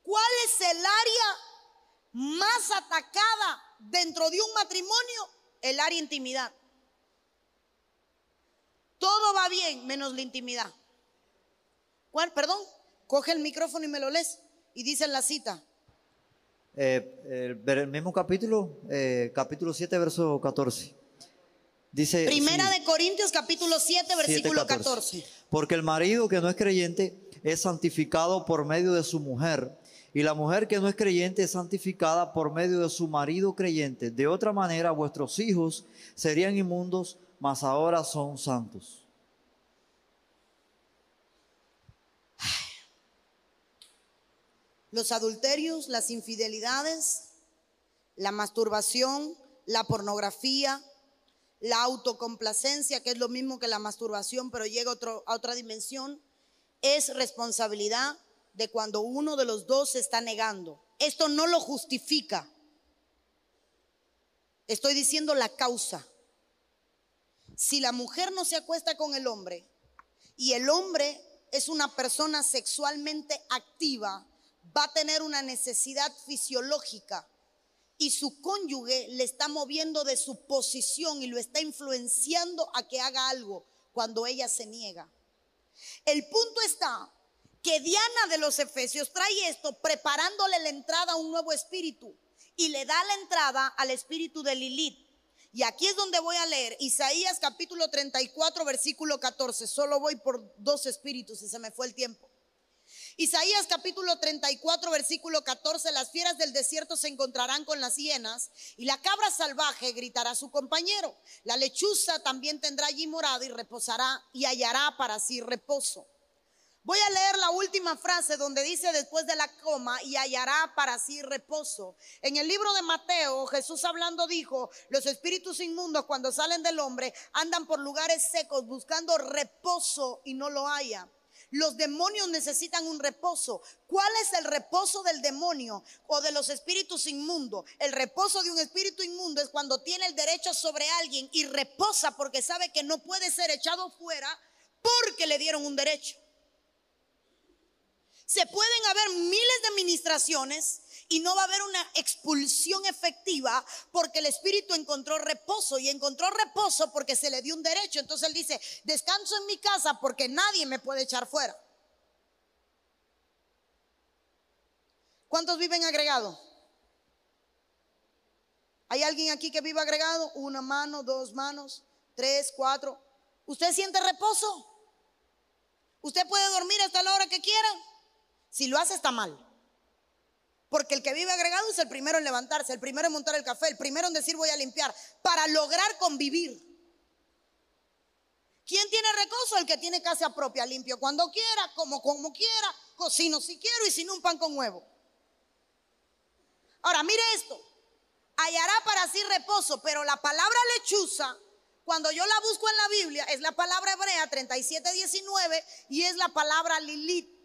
¿Cuál es el área más atacada dentro de un matrimonio? El área intimidad. Todo va bien menos la intimidad. ¿Cuál? Perdón, coge el micrófono y me lo lees. Y dice la cita. Eh, el, mismo capítulo, eh, capítulo 7, verso 14. Dice, Primera de Corintios capítulo 7, versículo 14. Porque el marido que no es creyente es santificado por medio de su mujer Y la mujer que no es creyente es santificada por medio de su marido creyente. De otra manera, vuestros hijos serían inmundos, mas ahora son santos. Los adulterios, las infidelidades, la masturbación, la pornografía, la autocomplacencia, que es lo mismo que la masturbación, pero llega a, otra dimensión, es responsabilidad de cuando uno de los dos se está negando. Esto no lo justifica. Estoy diciendo la causa. Si la mujer no se acuesta con el hombre y el hombre es una persona sexualmente activa, va a tener una necesidad fisiológica y su cónyuge le está moviendo de su posición y lo está influenciando a que haga algo cuando ella se niega. El punto está que Diana de los Efesios trae esto preparándole la entrada a un nuevo espíritu y le da la entrada al espíritu de Lilith. Y aquí es donde voy a leer Isaías capítulo 34 versículo 14. Solo voy por dos espíritus y se me fue el tiempo. Isaías capítulo 34, versículo 14, las fieras del desierto se encontrarán con las hienas y la cabra salvaje gritará a su compañero. La lechuza también tendrá allí morada y reposará y hallará para sí reposo. Voy a leer la última frase donde dice después de la coma y hallará para sí reposo. En el libro de Mateo, Jesús hablando dijo, los espíritus inmundos cuando salen del hombre andan por lugares secos buscando reposo y no lo hallan. Los demonios necesitan un reposo. ¿Cuál es el reposo del demonio o de los espíritus inmundos? El reposo de un espíritu inmundo es cuando tiene el derecho sobre alguien y reposa porque sabe que no puede ser echado fuera porque le dieron un derecho. Se pueden haber miles de administraciones y no va a haber una expulsión efectiva porque el espíritu encontró reposo y encontró reposo porque se le dio un derecho. Entonces él dice, descanso en mi casa porque nadie me puede echar fuera. ¿Cuántos viven agregado? ¿Hay alguien aquí que viva agregado? Una mano, dos manos, tres, cuatro. ¿Usted siente reposo? ¿Usted puede dormir hasta la hora que quiera? Si lo hace está mal. Porque el que vive agregado es el primero en levantarse, el primero en montar el café, el primero en decir voy a limpiar, para lograr convivir. ¿Quién tiene recoso? El que tiene casa propia, limpio cuando quiera, como como quiera, cocino si quiero y sin un pan con huevo. Ahora, mire esto. Hallará para sí reposo, pero la palabra lechuza, cuando yo la busco en la Biblia, es la palabra hebrea 3719 y es la palabra Lilith.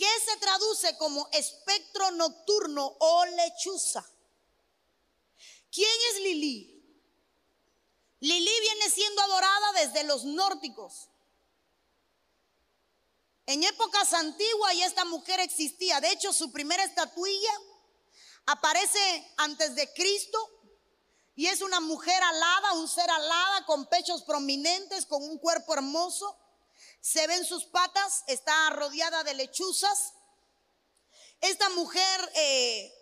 ¿Qué se traduce como espectro nocturno o lechuza. ¿Quién es Lili? Lili viene siendo adorada desde los nórdicos. En épocas antiguas ya esta mujer existía. De hecho, su primera estatuilla aparece antes de Cristo y es una mujer alada, un ser alada con pechos prominentes, con un cuerpo hermoso. Se ven sus patas, está rodeada de lechuzas. Esta mujer eh,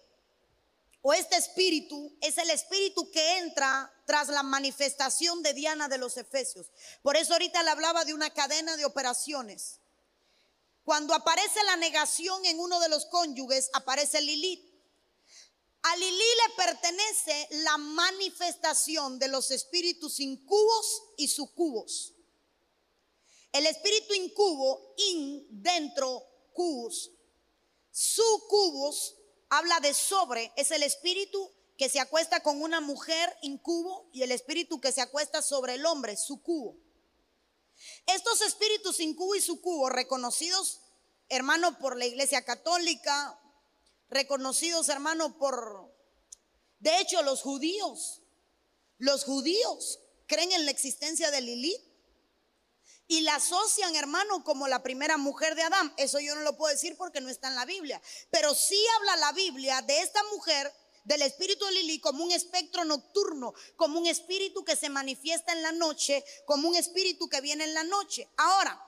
o este espíritu es el espíritu que entra tras la manifestación de Diana de los Efesios. Por eso ahorita le hablaba de una cadena de operaciones. Cuando aparece la negación en uno de los cónyuges, aparece Lilith. A Lili le pertenece la manifestación de los espíritus incubos y sucubos. El espíritu incubo, in, dentro, cubus. Sucubus habla de sobre, es el espíritu que se acuesta con una mujer incubo y el espíritu que se acuesta sobre el hombre, sucubo. Estos espíritus incubo y sucubo, reconocidos, hermano, por la iglesia católica, reconocidos, hermano, por, de hecho, los judíos, los judíos creen en la existencia de Lilith y la asocian, hermano, como la primera mujer de Adán. Eso yo no lo puedo decir porque no está en la Biblia. Pero sí habla la Biblia de esta mujer, del espíritu de Lili, como un espectro nocturno, como un espíritu que se manifiesta en la noche, como un espíritu que viene en la noche. Ahora,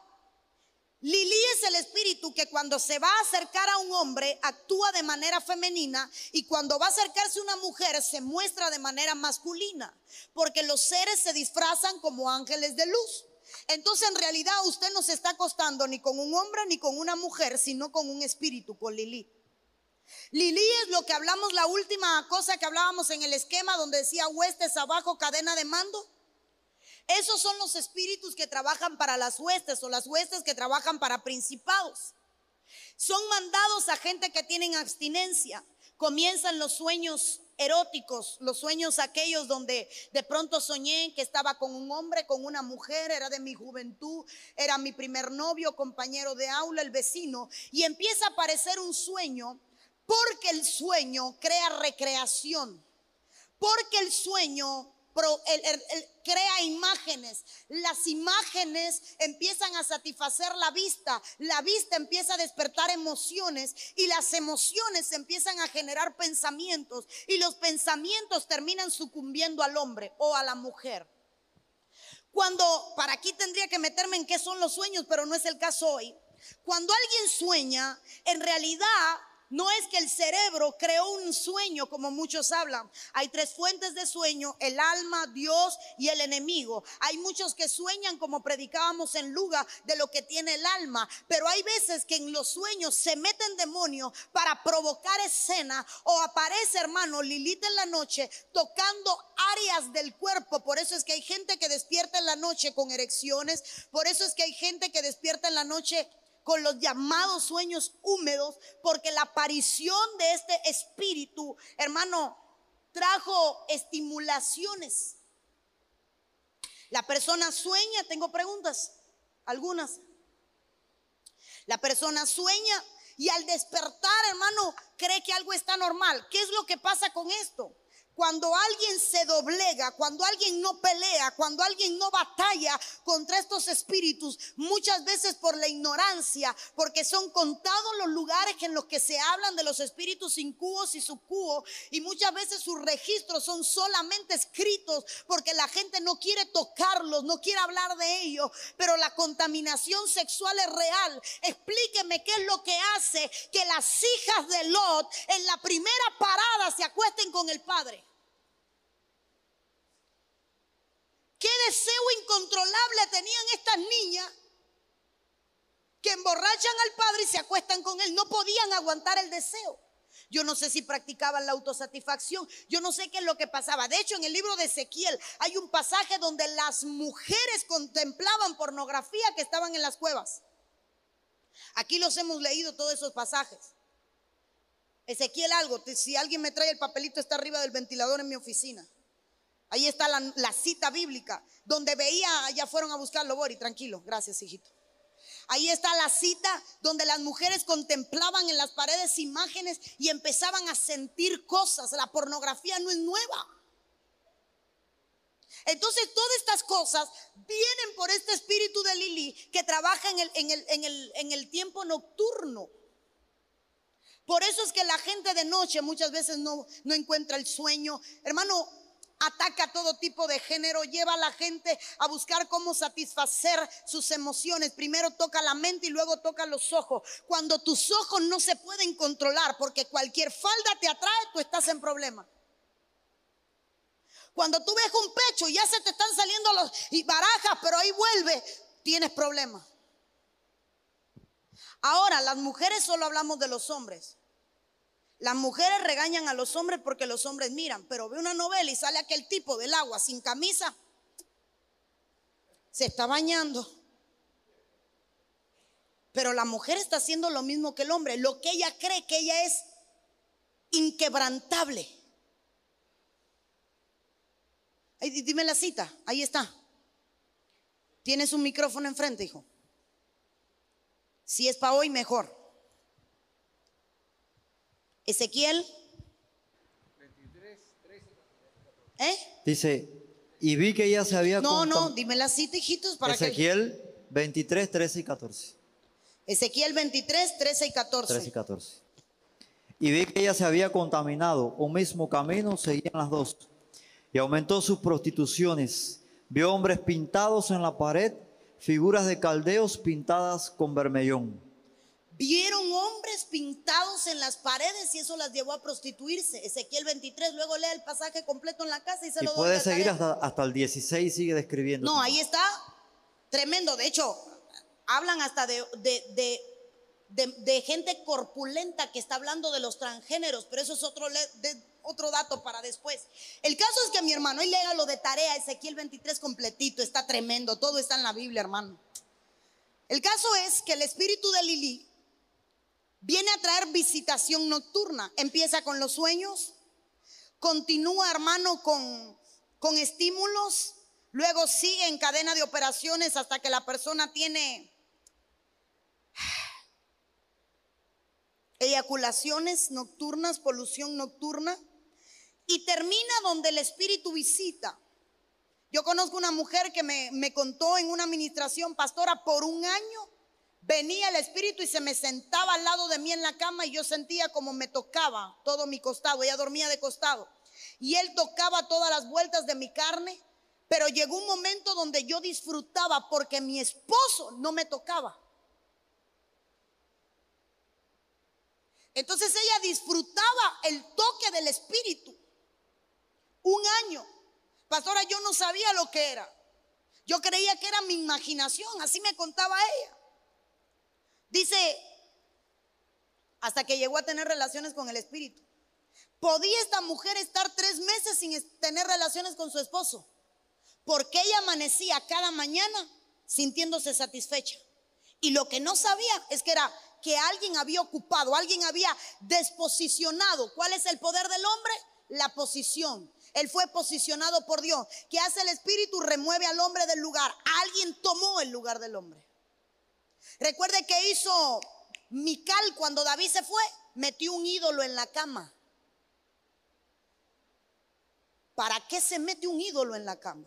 Lili es el espíritu que cuando se va a acercar a un hombre actúa de manera femenina y cuando va a acercarse a una mujer se muestra de manera masculina, porque los seres se disfrazan como ángeles de luz. Entonces en realidad usted no se está acostando ni con un hombre ni con una mujer, sino con un espíritu, con Lili. Lili es lo que hablamos, la última cosa que hablábamos en el esquema donde decía huestes abajo, cadena de mando. Esos son los espíritus que trabajan para las huestes o las huestes que trabajan para principados. Son mandados a gente que tienen abstinencia. Comienzan los sueños eróticos, los sueños aquellos donde de pronto soñé que estaba con un hombre, con una mujer, era de mi juventud, era mi primer novio, compañero de aula, el vecino, y empieza a aparecer un sueño porque el sueño crea recreación, porque el sueño crea imágenes. Las imágenes empiezan a satisfacer la vista. La vista empieza a despertar emociones y las emociones empiezan a generar pensamientos y los pensamientos terminan sucumbiendo al hombre o a la mujer. Cuando, para aquí tendría que meterme en qué son los sueños, pero no es el caso hoy. Cuando alguien sueña, en realidad no es que el cerebro creó un sueño como muchos hablan. Hay tres fuentes de sueño, el alma, Dios y el enemigo. Hay muchos que sueñan como predicábamos en lugar de lo que tiene el alma, pero hay veces que en los sueños se meten demonios para provocar escena o aparece, hermano, Lilith en la noche tocando áreas del cuerpo. Por eso es que hay gente que despierta en la noche con erecciones, por eso es que hay gente que despierta en la noche con los llamados sueños húmedos, porque la aparición de este espíritu, hermano, trajo estimulaciones. La persona sueña, tengo preguntas, algunas. La persona sueña y al despertar, hermano, cree que algo está normal. ¿Qué es lo que pasa con esto? Cuando alguien se doblega, cuando alguien no pelea, cuando alguien no batalla contra estos espíritus, muchas veces por la ignorancia, porque son contados los lugares en los que se hablan de los espíritus incubos y subcubos, y muchas veces sus registros son solamente escritos porque la gente no quiere tocarlos, no quiere hablar de ellos, pero la contaminación sexual es real. Explíqueme qué es lo que hace que las hijas de Lot en la primera parada se acuesten con el padre. ¿Qué deseo incontrolable tenían estas niñas que emborrachan al padre y se acuestan con él? No podían aguantar el deseo. Yo no sé si practicaban la autosatisfacción. Yo no sé qué es lo que pasaba. De hecho, en el libro de Ezequiel hay un pasaje donde las mujeres contemplaban pornografía que estaban en las cuevas. Aquí los hemos leído todos esos pasajes. Ezequiel algo, si alguien me trae el papelito está arriba del ventilador en mi oficina. Ahí está la, cita bíblica, donde veía, ya fueron a buscarlo, Bori, tranquilo, gracias, hijito. Ahí está la cita donde las mujeres contemplaban en las paredes imágenes y empezaban a sentir cosas. La pornografía no es nueva. Entonces todas estas cosas vienen por este espíritu de Lili que trabaja en el, en, el, en, el, en el, tiempo nocturno. Por eso es que la gente de noche muchas veces no, no encuentra el sueño. Hermano, ataca todo tipo de género, lleva a la gente a buscar cómo satisfacer sus emociones. Primero toca la mente y luego toca los ojos. Cuando tus ojos no se pueden controlar porque cualquier falda te atrae, tú estás en problema. Cuando tú ves un pecho y ya se te están saliendo los y barajas, pero ahí vuelve, tienes problemas. Ahora, las mujeres solo hablamos de los hombres. Las mujeres regañan a los hombres porque los hombres miran, pero ve una novela y sale aquel tipo del agua sin camisa, se está bañando. Pero la mujer está haciendo lo mismo que el hombre, lo que ella cree que ella es inquebrantable. dime la cita, ahí está. Tienes un micrófono enfrente, hijo. Si es para hoy, mejor. Ezequiel. ¿Eh? Dice, y vi que ella se había... No, no, dime la cita, hijitos, para Ezequiel 23, 13 y 14. Ezequiel 23, 13 y 14. 13 y 14. Y vi que ella se había contaminado, un mismo camino seguían las dos. Y aumentó sus prostituciones. Vio hombres pintados en la pared, figuras de caldeos pintadas con vermellón Vieron hombres pintados en las paredes y eso las llevó a prostituirse. Ezequiel 23, luego lee el pasaje completo en la casa y se lo doy. Puede seguir hasta, hasta, el 16, sigue describiendo. No, ahí está tremendo. De hecho, hablan hasta de, de, de gente corpulenta que está hablando de los transgéneros, pero eso es otro, de- otro dato para después. El caso es que mi hermano, y lea lo de tarea, Ezequiel 23 completito, está tremendo, todo está en la Biblia, hermano. El caso es que el espíritu de Lili viene a traer visitación nocturna. Empieza con los sueños, continúa, hermano, con, con estímulos, luego sigue en cadena de operaciones hasta que la persona tiene eyaculaciones nocturnas, polución nocturna, y termina donde el espíritu visita. Yo conozco una mujer que me, me contó en una administración, pastora, por un año venía el espíritu y se me sentaba al lado de mí en la cama y yo sentía como me tocaba todo mi costado. Ella dormía de costado y él tocaba todas las vueltas de mi carne, pero llegó un momento donde yo disfrutaba porque mi esposo no me tocaba. Entonces ella disfrutaba el toque del espíritu. Un año. Pastora, yo no sabía lo que era. Yo creía que era mi imaginación, así me contaba ella. Dice, hasta que llegó a tener relaciones con el espíritu. ¿Podía esta mujer estar tres meses sin tener relaciones con su esposo? Porque ella amanecía cada mañana sintiéndose satisfecha. Y lo que no sabía es que era que alguien había ocupado, alguien había desposicionado. ¿Cuál es el poder del hombre? La posición. Él fue posicionado por Dios. ¿Qué hace el espíritu? Remueve al hombre del lugar. Alguien tomó el lugar del hombre. Recuerde que hizo Mical cuando David se fue, metió un ídolo en la cama. ¿Para qué se mete un ídolo en la cama?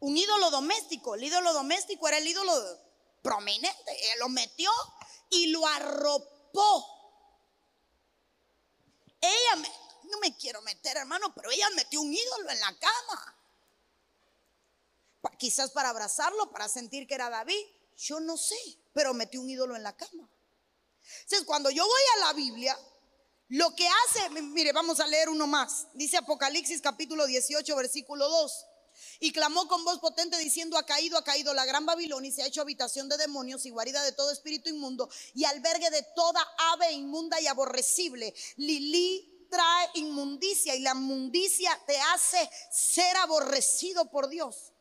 Un ídolo doméstico. El ídolo doméstico era el ídolo prominente. Él lo metió y lo arropó. Ella me, no me quiero meter, hermano, pero ella metió un ídolo en la cama. Quizás para abrazarlo, para sentir que era David. Yo no sé, pero metió un ídolo en la cama. Entonces, cuando yo voy a la Biblia, lo que hace, mire, vamos a leer uno más. Dice Apocalipsis capítulo 18, versículo 2. Y clamó con voz potente diciendo, ha caído, ha caído la gran Babilonia y se ha hecho habitación de demonios y guarida de todo espíritu inmundo y albergue de toda ave inmunda y aborrecible. Lili trae inmundicia y la inmundicia te hace ser aborrecido por Dios.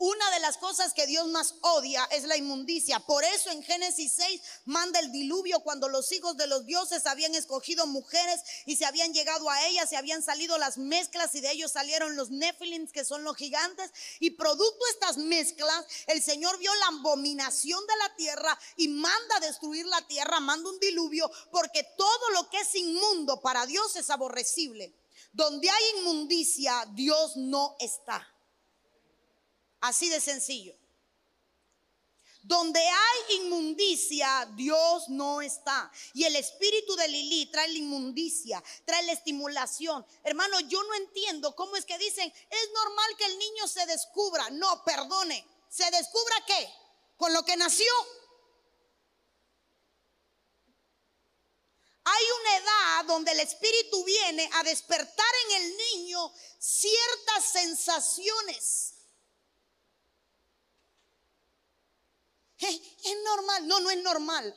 Una de las cosas que Dios más odia es la inmundicia. Por eso en Génesis 6 manda el diluvio cuando los hijos de los dioses habían escogido mujeres y se habían llegado a ellas, se habían salido las mezclas y de ellos salieron los nefilims que son los gigantes. Y producto de estas mezclas, el Señor vio la abominación de la tierra y manda a destruir la tierra, manda un diluvio porque todo lo que es inmundo para Dios es aborrecible. Donde hay inmundicia, Dios no está. Así de sencillo. Donde hay inmundicia, Dios no está. Y el espíritu de Lili trae la inmundicia, trae la estimulación. Hermano, yo no entiendo cómo es que dicen, es normal que el niño se descubra. No, perdone. ¿Se descubra qué? Con lo que nació. Hay una edad donde el espíritu viene a despertar en el niño ciertas sensaciones. Es normal. No, no es normal.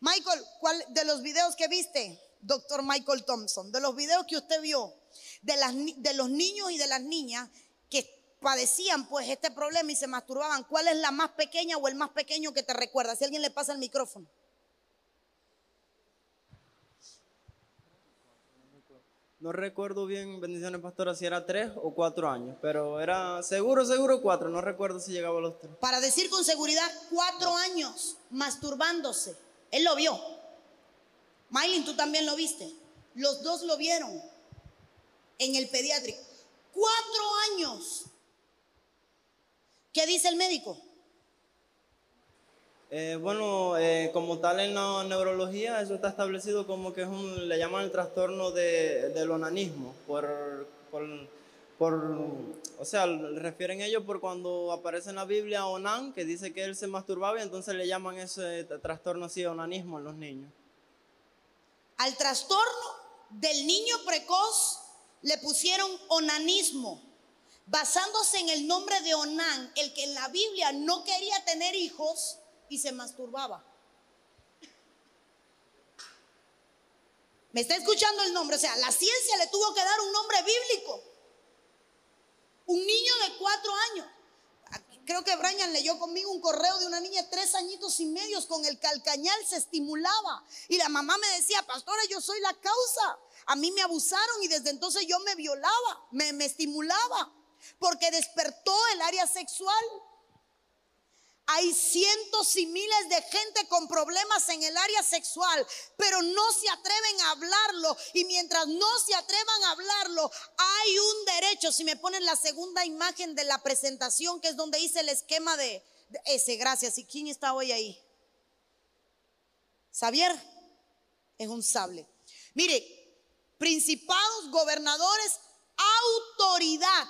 Michael, ¿cuál de los videos que viste? Doctor Michael Thompson, de los videos que usted vio de, las, de los niños y de las niñas que padecían pues este problema y se masturbaban, ¿cuál es la más pequeña o el más pequeño que te recuerda? Si alguien le pasa el micrófono. No recuerdo bien, bendiciones pastora, si era tres o cuatro años, pero era seguro, seguro cuatro, no recuerdo si llegaba a los tres. Para decir con seguridad, cuatro años masturbándose. Él lo vio. Maylin, tú también lo viste. Los dos lo vieron en el pediátrico. Cuatro años. ¿Qué dice el médico? Eh, bueno, eh, como tal en la neurología, eso está establecido como que es un, le llaman el trastorno de, del onanismo, por, por, por, o sea, refieren ellos por cuando aparece en la Biblia Onan, que dice que él se masturbaba y entonces le llaman ese trastorno así, onanismo en los niños. Al trastorno del niño precoz le pusieron onanismo. basándose en el nombre de Onán, el que en la Biblia no quería tener hijos y se masturbaba. ¿Me está escuchando el nombre? O sea, la ciencia le tuvo que dar un nombre bíblico. Un niño de cuatro años. Creo que Brian leyó conmigo un correo de una niña de tres añitos y medios con el calcañal se estimulaba. Y la mamá me decía, pastora, yo soy la causa. A mí me abusaron y desde entonces yo me violaba, me, me estimulaba, porque despertó el área sexual. Hay cientos y miles de gente con problemas en el área sexual, pero no se atreven a hablarlo. Y mientras no se atrevan a hablarlo, hay un derecho. Si me ponen la segunda imagen de la presentación, que es donde hice el esquema de, ese, gracias. ¿Y quién está hoy ahí? Xavier es un sable. Mire, principados, gobernadores, autoridad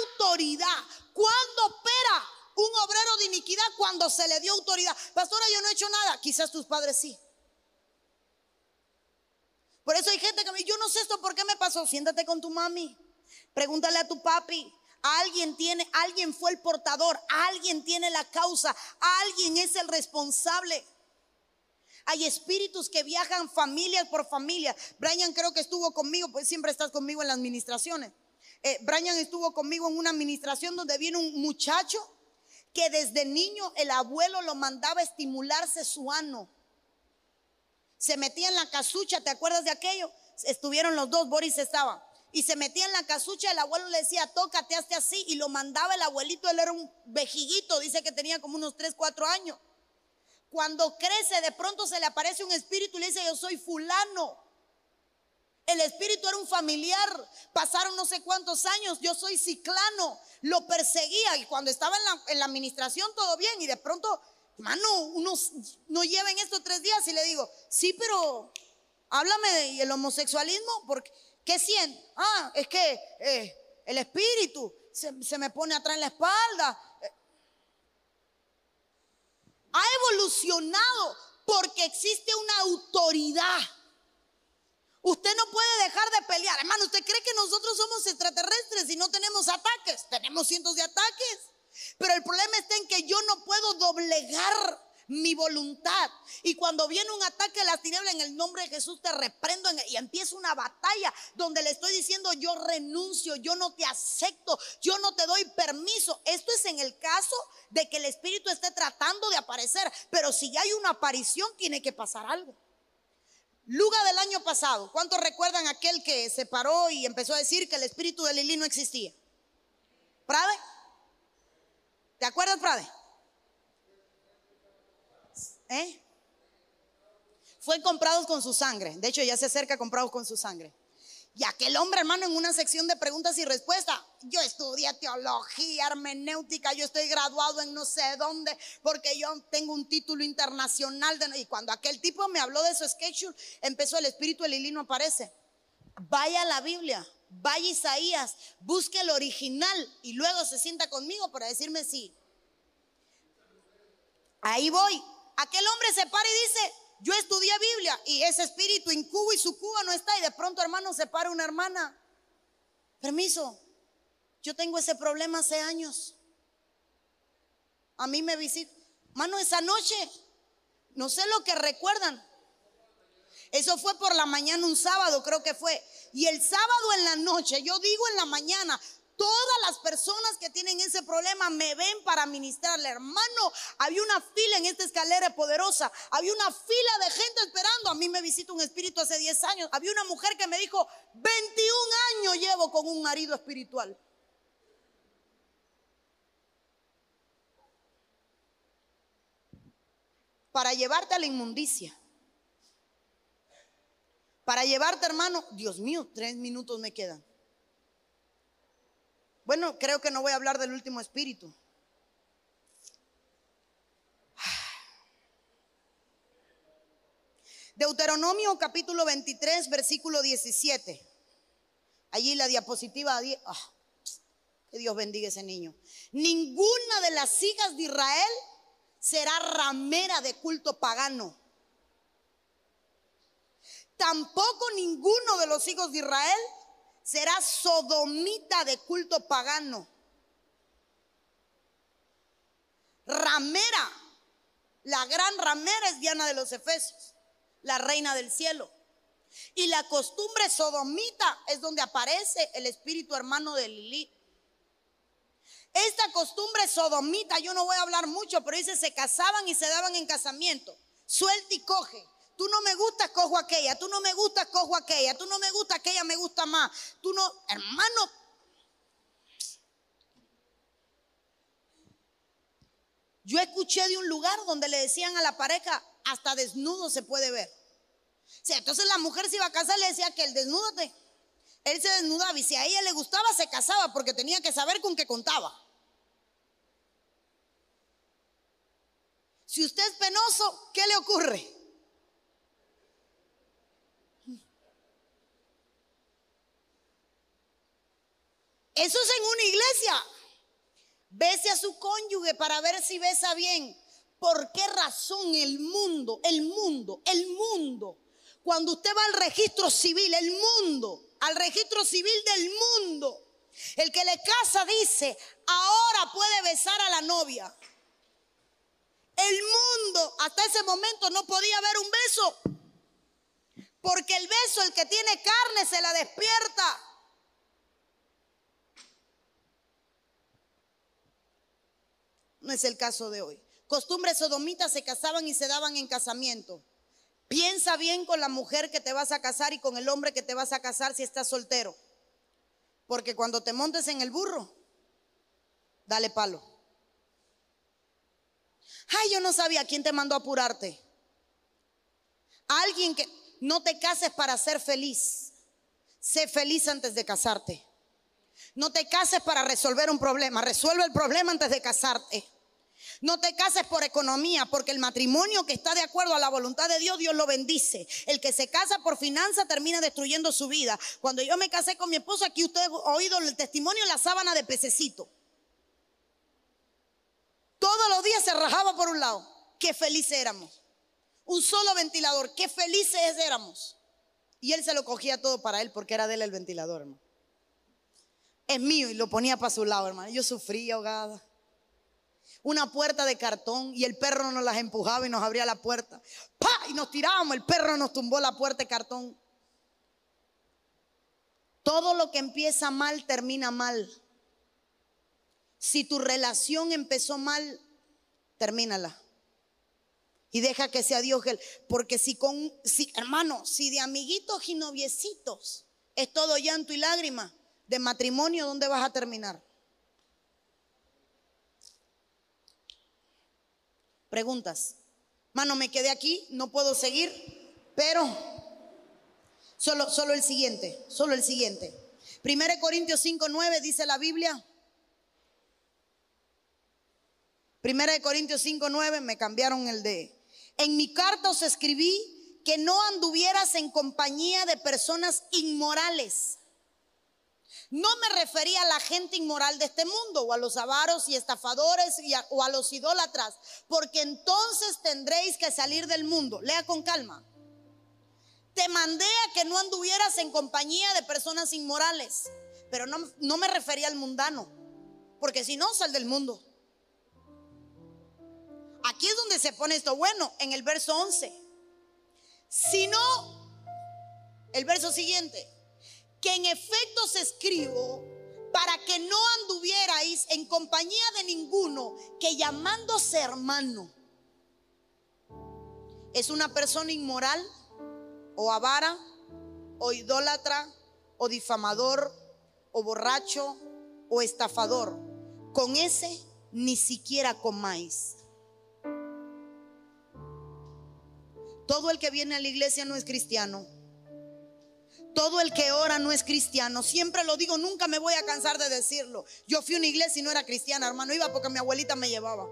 autoridad. ¿Cuándo opera un obrero de iniquidad? Cuando se le dio autoridad. Pastora, yo no he hecho nada. Quizás tus padres sí. Por eso hay gente que me dice, yo no sé esto, ¿por qué me pasó? Siéntate con tu mami. Pregúntale a tu papi. Alguien tiene, alguien fue el portador, alguien tiene la causa, alguien es el responsable. Hay espíritus que viajan familias por familia. Brian creo que estuvo conmigo, pues siempre estás conmigo en las administraciones. Eh, Brian estuvo conmigo en una administración donde viene un muchacho que desde niño el abuelo lo mandaba a estimularse su ano. Se metía en la casucha, ¿te acuerdas de aquello? Estuvieron los dos, Boris estaba. Y se metía en la casucha, el abuelo le decía, tócate, hazte así. Y lo mandaba el abuelito, él era un vejiguito, dice que tenía como unos 3, 4 años. Cuando crece, de pronto se le aparece un espíritu y le dice, yo soy fulano. El espíritu era un familiar. Pasaron no sé cuántos años. Yo soy ciclano. Lo perseguía. Y cuando estaba en la, administración todo bien. Y de pronto, mano, unos no lleven esto tres días. Y le digo, sí, pero háblame del homosexualismo. Porque, ¿Qué siente? Ah, es que eh, el espíritu se, me pone atrás en la espalda. Ha evolucionado porque existe una autoridad Usted no puede dejar de pelear. Hermano, ¿usted cree que nosotros somos extraterrestres y no tenemos ataques? Tenemos cientos de ataques. Pero el problema está en que yo no puedo doblegar mi voluntad. Y cuando viene un ataque a la tiniebla en el nombre de Jesús, te reprendo y empieza una batalla donde le estoy diciendo, yo renuncio, yo no te acepto, yo no te doy permiso. Esto es en el caso de que el Espíritu esté tratando de aparecer. Pero si hay una aparición, tiene que pasar algo. Luga del año pasado, ¿cuántos recuerdan aquel que se paró y empezó a decir que el espíritu de Lili no existía? ¿Prade? ¿Te acuerdas, Prade? ¿Eh? Fue comprados con su sangre. De hecho, ya se acerca comprados con su sangre. Y aquel hombre, hermano, en una sección de preguntas y respuestas, yo estudié teología, hermenéutica, yo estoy graduado en no sé dónde, porque yo tengo un título internacional. De, y cuando aquel tipo me habló de su schedule, empezó el espíritu el Lili no aparece. Vaya a la Biblia, vaya a Isaías, busque el original y luego se sienta conmigo para decirme si. Ahí voy. Aquel hombre se para y dice, yo estudié Biblia y ese espíritu incubo y su cuba no está y de pronto hermano se para una hermana. Permiso, yo tengo ese problema hace años. A mí me visita. Mano, esa noche, no sé lo que recuerdan. Eso fue por la mañana un sábado, creo que fue. Y el sábado en la noche, yo digo en la mañana, Todas las personas que tienen ese problema me ven para ministrarle. Hermano, había una fila en esta escalera poderosa. Había una fila de gente esperando. A mí me visita un espíritu hace 10 años. Había una mujer que me dijo, 21 años llevo con un marido espiritual. Para llevarte a la inmundicia. Para llevarte, hermano, Dios mío, tres minutos me quedan. Bueno, creo que no voy a hablar del último espíritu. Deuteronomio capítulo 23, versículo 17. Allí la diapositiva. Ah, que Dios bendiga ese niño. Ninguna de las hijas de Israel será ramera de culto pagano. Tampoco ninguno de los hijos de Israel será sodomita de culto pagano. Ramera, la gran ramera es Diana de los Efesios, la reina del cielo. Y la costumbre sodomita es donde aparece el espíritu hermano de Lili. Esta costumbre sodomita, yo no voy a hablar mucho, pero dice, se casaban y se daban en casamiento. Suelta y coge. Tú no me gustas, cojo aquella. Tú no me gustas, cojo aquella. Tú no me gusta, aquella me gusta más. Tú no, hermano. Yo escuché de un lugar donde le decían a la pareja, hasta desnudo se puede ver. O entonces la mujer se iba a casar, le decía que el desnúdate. Él se desnudaba y si a ella le gustaba, se casaba porque tenía que saber con qué contaba. Si usted es penoso, ¿qué le ocurre? Eso es en una iglesia. Bese a su cónyuge para ver si besa bien. ¿Por qué razón el mundo, el mundo, el mundo, cuando usted va al registro civil, el mundo, al registro civil del mundo, el que le casa dice, ahora puede besar a la novia. El mundo hasta ese momento no podía ver un beso. Porque el beso, el que tiene carne, se la despierta. No es el caso de hoy. Costumbres sodomitas se casaban y se daban en casamiento. Piensa bien con la mujer que te vas a casar y con el hombre que te vas a casar si estás soltero. Porque cuando te montes en el burro, dale palo. Ay, yo no sabía quién te mandó a apurarte. Alguien que no te cases para ser feliz. Sé feliz antes de casarte. No te cases para resolver un problema. Resuelve el problema antes de casarte. No te cases por economía, porque el matrimonio que está de acuerdo a la voluntad de Dios, Dios lo bendice. El que se casa por finanza termina destruyendo su vida. Cuando yo me casé con mi esposo, aquí usted ha oído el testimonio en la sábana de pececito. Todos los días se rajaba por un lado. Qué felices éramos. Un solo ventilador. Qué felices éramos. Y él se lo cogía todo para él porque era de él el ventilador, hermano. Es mío y lo ponía para su lado, hermano. Yo sufría ahogada una puerta de cartón y el perro nos las empujaba y nos abría la puerta. ¡Pah! Y nos tirábamos, el perro nos tumbó la puerta de cartón. Todo lo que empieza mal termina mal. Si tu relación empezó mal, termínala. Y deja que sea Dios, porque si con, si, hermano, si de amiguitos y noviecitos es todo llanto y lágrima, de matrimonio, ¿dónde vas a terminar? Preguntas. Mano, me quedé aquí, no puedo seguir, pero solo, solo el siguiente, solo el siguiente. 1 Corintios 5, 9 dice la Biblia. 1 Corintios 5, 9, me cambiaron el de. En mi carta os escribí que no anduvieras en compañía de personas inmorales no me refería a la gente inmoral de este mundo o a los avaros y estafadores o a los idólatras, porque entonces tendréis que salir del mundo. Lea con calma. Te mandé a que no anduvieras en compañía de personas inmorales, pero no, no me refería al mundano, porque si no, sal del mundo. Aquí es donde se pone esto bueno, en el verso 11. Si no, el verso siguiente que en efecto se escribo para que no anduvierais en compañía de ninguno que llamándose hermano es una persona inmoral o avara o idólatra o difamador o borracho o estafador. Con ese ni siquiera comáis. Todo el que viene a la iglesia no es cristiano. Todo el que ora no es cristiano. Siempre lo digo, nunca me voy a cansar de decirlo. Yo fui a una iglesia y no era cristiana, hermano. Iba porque mi abuelita me llevaba.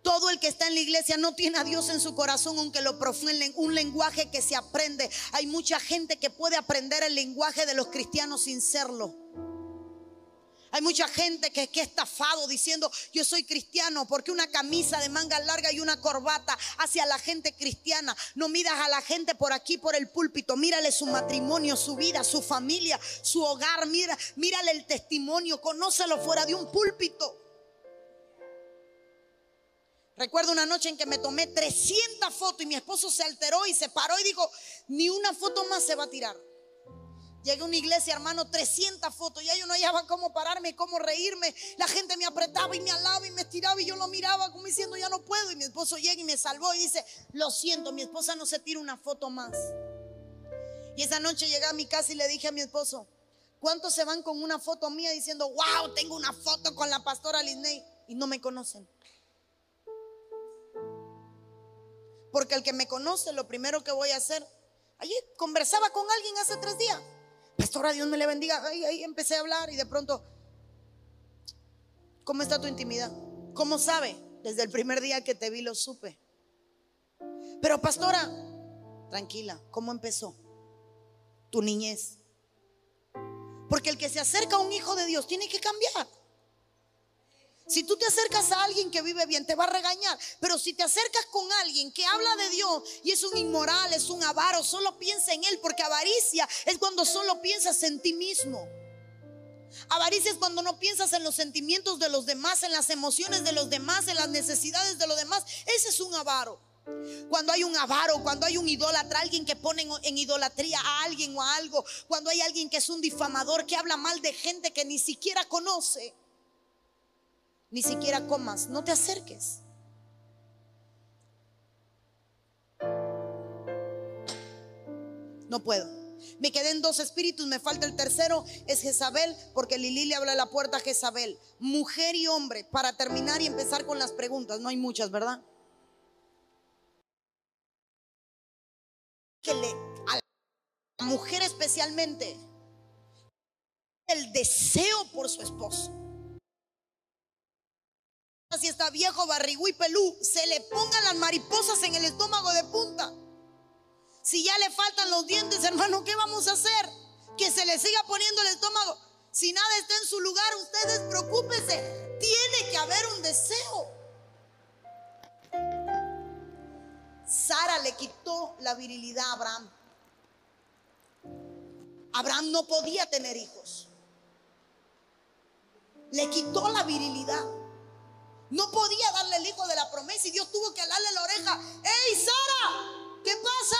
Todo el que está en la iglesia no tiene a Dios en su corazón, aunque lo profunden un lenguaje que se aprende. Hay mucha gente que puede aprender el lenguaje de los cristianos sin serlo. Hay mucha gente que, que estafado diciendo yo soy cristiano porque una camisa de manga larga y una corbata hacia la gente cristiana. No miras a la gente por aquí, por el púlpito. Mírale su matrimonio, su vida, su familia, su hogar. Mira, mírale el testimonio. Conócelo fuera de un púlpito. Recuerdo una noche en que me tomé 300 fotos y mi esposo se alteró y se paró y dijo, ni una foto más se va a tirar. Llegué a una iglesia, hermano, 300 fotos. Ya yo no hallaba cómo pararme, cómo reírme. La gente me apretaba y me alaba y me estiraba y yo lo miraba como diciendo, ya no puedo. Y mi esposo llega y me salvó y dice, lo siento, mi esposa no se tira una foto más. Y esa noche llegué a mi casa y le dije a mi esposo, ¿cuántos se van con una foto mía diciendo, wow, tengo una foto con la pastora Lisney? Y no me conocen. Porque el que me conoce, lo primero que voy a hacer, allí conversaba con alguien hace tres días. Pastora, Dios me le bendiga. Ahí, ahí empecé a hablar y de pronto, ¿cómo está tu intimidad? ¿Cómo sabe? Desde el primer día que te vi lo supe. Pero pastora, tranquila, ¿cómo empezó? Tu niñez. Porque el que se acerca a un hijo de Dios tiene que cambiar. Si tú te acercas a alguien que vive bien, te va a regañar. Pero si te acercas con alguien que habla de Dios y es un inmoral, es un avaro, solo piensa en él, porque avaricia es cuando solo piensas en ti mismo. Avaricia es cuando no piensas en los sentimientos de los demás, en las emociones de los demás, en las necesidades de los demás. Ese es un avaro. Cuando hay un avaro, cuando hay un idólatra, alguien que pone en idolatría a alguien o a algo, cuando hay alguien que es un difamador, que habla mal de gente que ni siquiera conoce ni siquiera comas, no te acerques. No puedo. Me quedé en dos espíritus, me falta el tercero, es Jezabel, porque Lili le habla a la puerta a Jezabel. Mujer y hombre, para terminar y empezar con las preguntas, no hay muchas, ¿verdad? Que le, a la mujer especialmente, el deseo por su esposo si está viejo, barrigú y pelú, se le pongan las mariposas en el estómago de punta. Si ya le faltan los dientes, hermano, ¿qué vamos a hacer? Que se le siga poniendo el estómago. Si nada está en su lugar, ustedes preocúpense. Tiene que haber un deseo. Sara le quitó la virilidad a Abraham. Abraham no podía tener hijos. Le quitó la virilidad. No podía darle el hijo de la promesa y Dios tuvo que alarle la oreja. ¡Ey, Sara! ¿Qué pasa?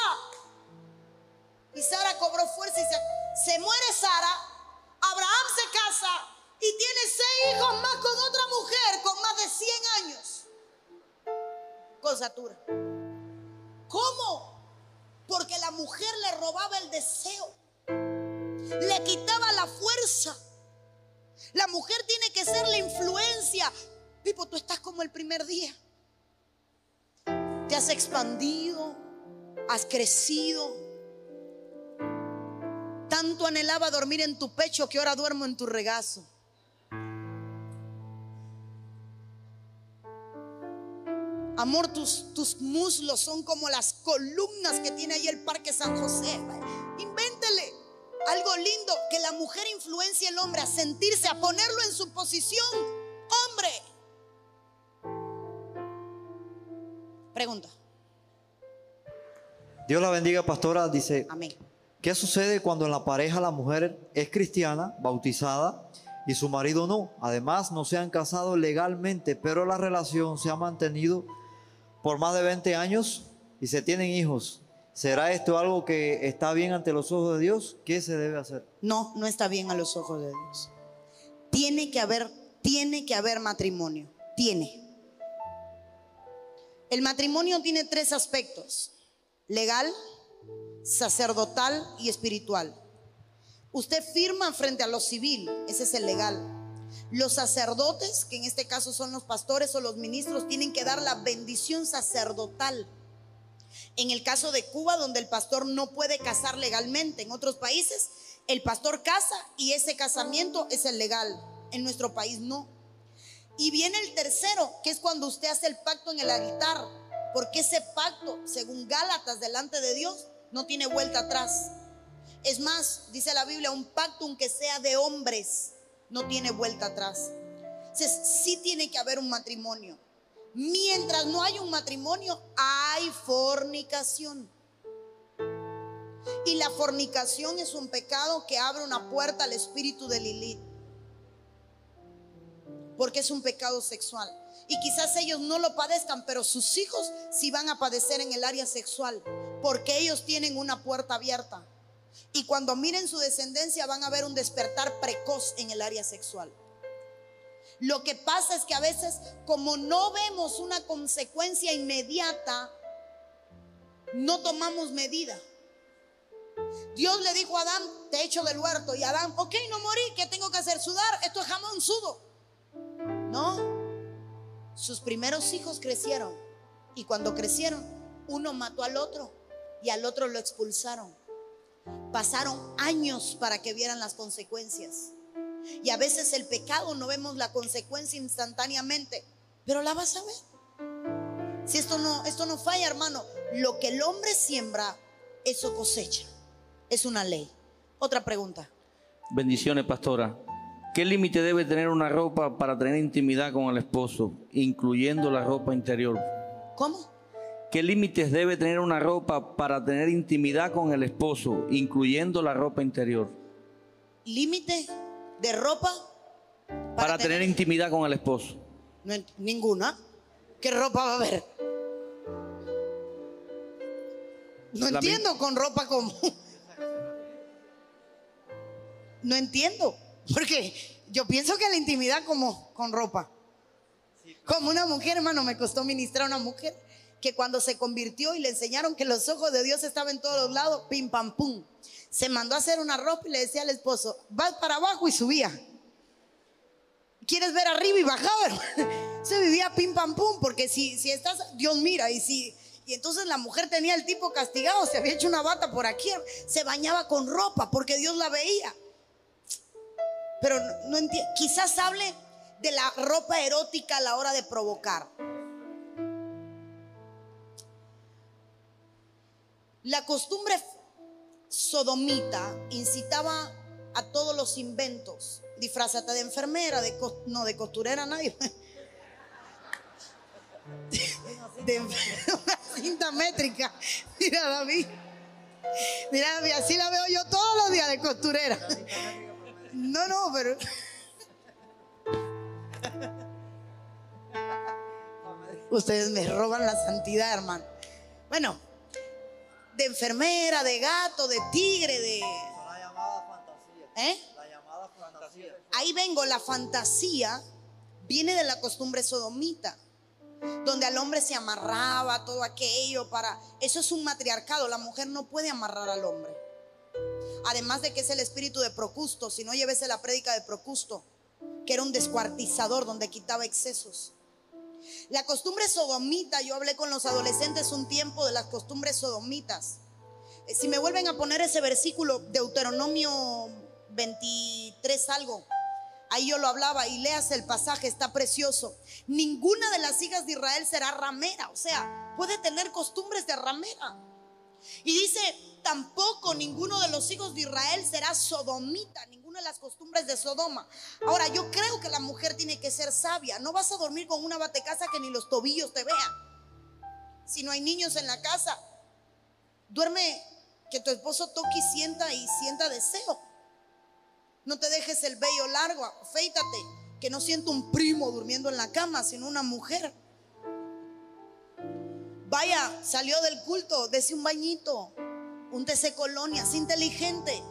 Y Sara cobró fuerza y se, se muere Sara. Abraham se casa y tiene seis hijos más con otra mujer con más de 100 años. Con Satura. ¿Cómo? Porque la mujer le robaba el deseo. Le quitaba la fuerza. La mujer tiene que ser la influencia Tú estás como el primer día. Te has expandido, has crecido. Tanto anhelaba dormir en tu pecho que ahora duermo en tu regazo. Amor, tus, tus muslos son como las columnas que tiene ahí el Parque San José. Invéntele algo lindo que la mujer influencia al hombre a sentirse, a ponerlo en su posición. Pregunta. Dios la bendiga, pastora. Dice, Amén. ¿qué sucede cuando en la pareja la mujer es cristiana, bautizada, y su marido no? Además, no se han casado legalmente, pero la relación se ha mantenido por más de 20 años y se tienen hijos. ¿Será esto algo que está bien ante los ojos de Dios? ¿Qué se debe hacer? No, no está bien a los ojos de Dios. Tiene que haber, tiene que haber matrimonio. Tiene. El matrimonio tiene tres aspectos, legal, sacerdotal y espiritual. Usted firma frente a lo civil, ese es el legal. Los sacerdotes, que en este caso son los pastores o los ministros, tienen que dar la bendición sacerdotal. En el caso de Cuba, donde el pastor no puede casar legalmente, en otros países el pastor casa y ese casamiento es el legal. En nuestro país no. Y viene el tercero, que es cuando usted hace el pacto en el altar. Porque ese pacto, según Gálatas, delante de Dios, no tiene vuelta atrás. Es más, dice la Biblia, un pacto aunque sea de hombres. no tiene vuelta atrás. Entonces, sí tiene que haber un matrimonio. Mientras no hay un matrimonio, hay fornicación. Y la fornicación es un pecado que abre una puerta al espíritu de Lilith. Porque es un pecado sexual. Y quizás ellos no lo padezcan, pero sus hijos sí van a padecer en el área sexual. Porque ellos tienen una puerta abierta. Y cuando miren su descendencia van a ver un despertar precoz en el área sexual. Lo que pasa es que a veces, como no vemos una consecuencia inmediata, no tomamos medida. Dios le dijo a Adán, te echo del huerto. Y Adán, ok, no morí, ¿qué tengo que hacer? Sudar, esto es jamón sudo. No, sus primeros hijos crecieron. Y cuando crecieron, uno mató al otro y al otro lo expulsaron. Pasaron años para que vieran las consecuencias. Y a veces el pecado no vemos la consecuencia instantáneamente, pero la vas a ver. Si esto no, esto no falla, hermano, lo que el hombre siembra, eso cosecha. Es una ley. Otra pregunta. Bendiciones, pastora. ¿Qué límite debe tener una ropa para tener intimidad con el esposo, incluyendo la ropa interior? ¿Cómo? ¿Qué límites debe tener una ropa para tener intimidad con el esposo, incluyendo la ropa interior? ¿Límite de ropa? Para, tener, intimidad con el esposo. No, ninguna. ¿Qué ropa va a haber? No La entiendo con ropa común. No entiendo. Porque yo pienso que la intimidad como con ropa. Como una mujer, hermano, me costó ministrar a una mujer que cuando se convirtió y le enseñaron que los ojos de Dios estaban en todos los lados, pim pam pum. Se mandó a hacer una ropa y le decía al esposo, vas para abajo y subía. ¿Quieres ver arriba y bajaba? Se vivía pim pam pum, porque si, si estás, Dios mira, y si, y entonces la mujer tenía el tipo castigado, se había hecho una bata por aquí, se bañaba con ropa porque Dios la veía. Pero no, no enti- quizás hable de la ropa erótica a la hora de provocar. La costumbre sodomita incitaba a todos los inventos. Disfrázate de enfermera, de no de costurera nadie. De una cinta métrica. Mira David. Mira David, así la veo yo todos los días de costurera. No, no, pero ustedes me roban la santidad, hermano. Bueno, de enfermera, de gato, de tigre, de La llamada fantasía. ¿eh? La llamada fantasía. Ahí vengo, la fantasía viene de la costumbre sodomita, donde al hombre se amarraba todo aquello para... Eso es un matriarcado, la mujer no puede amarrar al hombre. Además de que es el espíritu de Procusto, si no llevese la prédica de Procusto, que era un descuartizador donde quitaba excesos. La costumbre sodomita, yo hablé con los adolescentes un tiempo de las costumbres sodomitas. Eh, Si me vuelven a poner ese versículo, Deuteronomio 23 algo, ahí yo lo hablaba y leas el pasaje, está precioso. Ninguna de las hijas de Israel será ramera, o sea, puede tener costumbres de ramera. Y dice, tampoco ninguno de los hijos de Israel será sodomita, ninguna de las costumbres de Sodoma. Ahora, yo creo que la mujer tiene que ser sabia. No vas a dormir con una batecasa que ni los tobillos te vean. Si no hay niños en la casa, duerme que tu esposo toque y sienta y sienta deseo. No te dejes el vello largo, afeítate, que no sienta un primo durmiendo en la cama, sino una mujer. Vaya, salió del culto, dese un bañito, un TC colonia, es inteligente.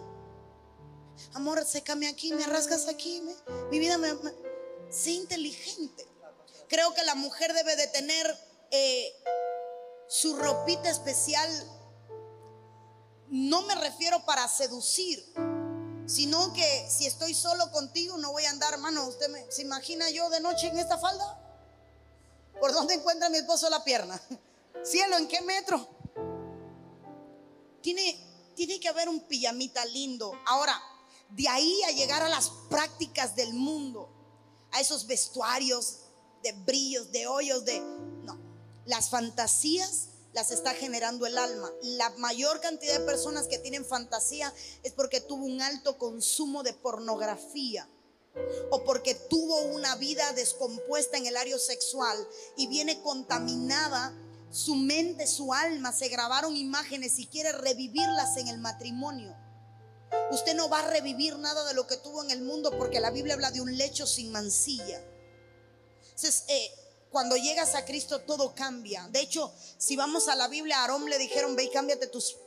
Amor, sécame aquí, me rascas aquí, mi vida me, me- sé inteligente. Creo que la mujer debe de tener eh, su ropita especial. No me refiero para seducir, sino que si estoy solo contigo no voy a andar, hermano. ¿Usted me, se imagina yo de noche en esta falda? ¿Por dónde encuentra mi esposo la pierna? Cielo, ¿en qué metro? Tiene, que haber un pijamita lindo. Ahora, de ahí a llegar a las prácticas del mundo, a esos vestuarios de brillos, de hoyos, de... No, las fantasías las está generando el alma. La mayor cantidad de personas que tienen fantasía es porque tuvo un alto consumo de pornografía. o porque tuvo una vida descompuesta en el área sexual y viene contaminada su mente, su alma, se grabaron imágenes y quiere revivirlas en el matrimonio. Usted no va a revivir nada de lo que tuvo en el mundo porque la Biblia habla de un lecho sin mancilla. Entonces, eh, cuando llegas a Cristo todo cambia. De hecho, si vamos a la Biblia, a Aarón le dijeron, ve y cámbiate tus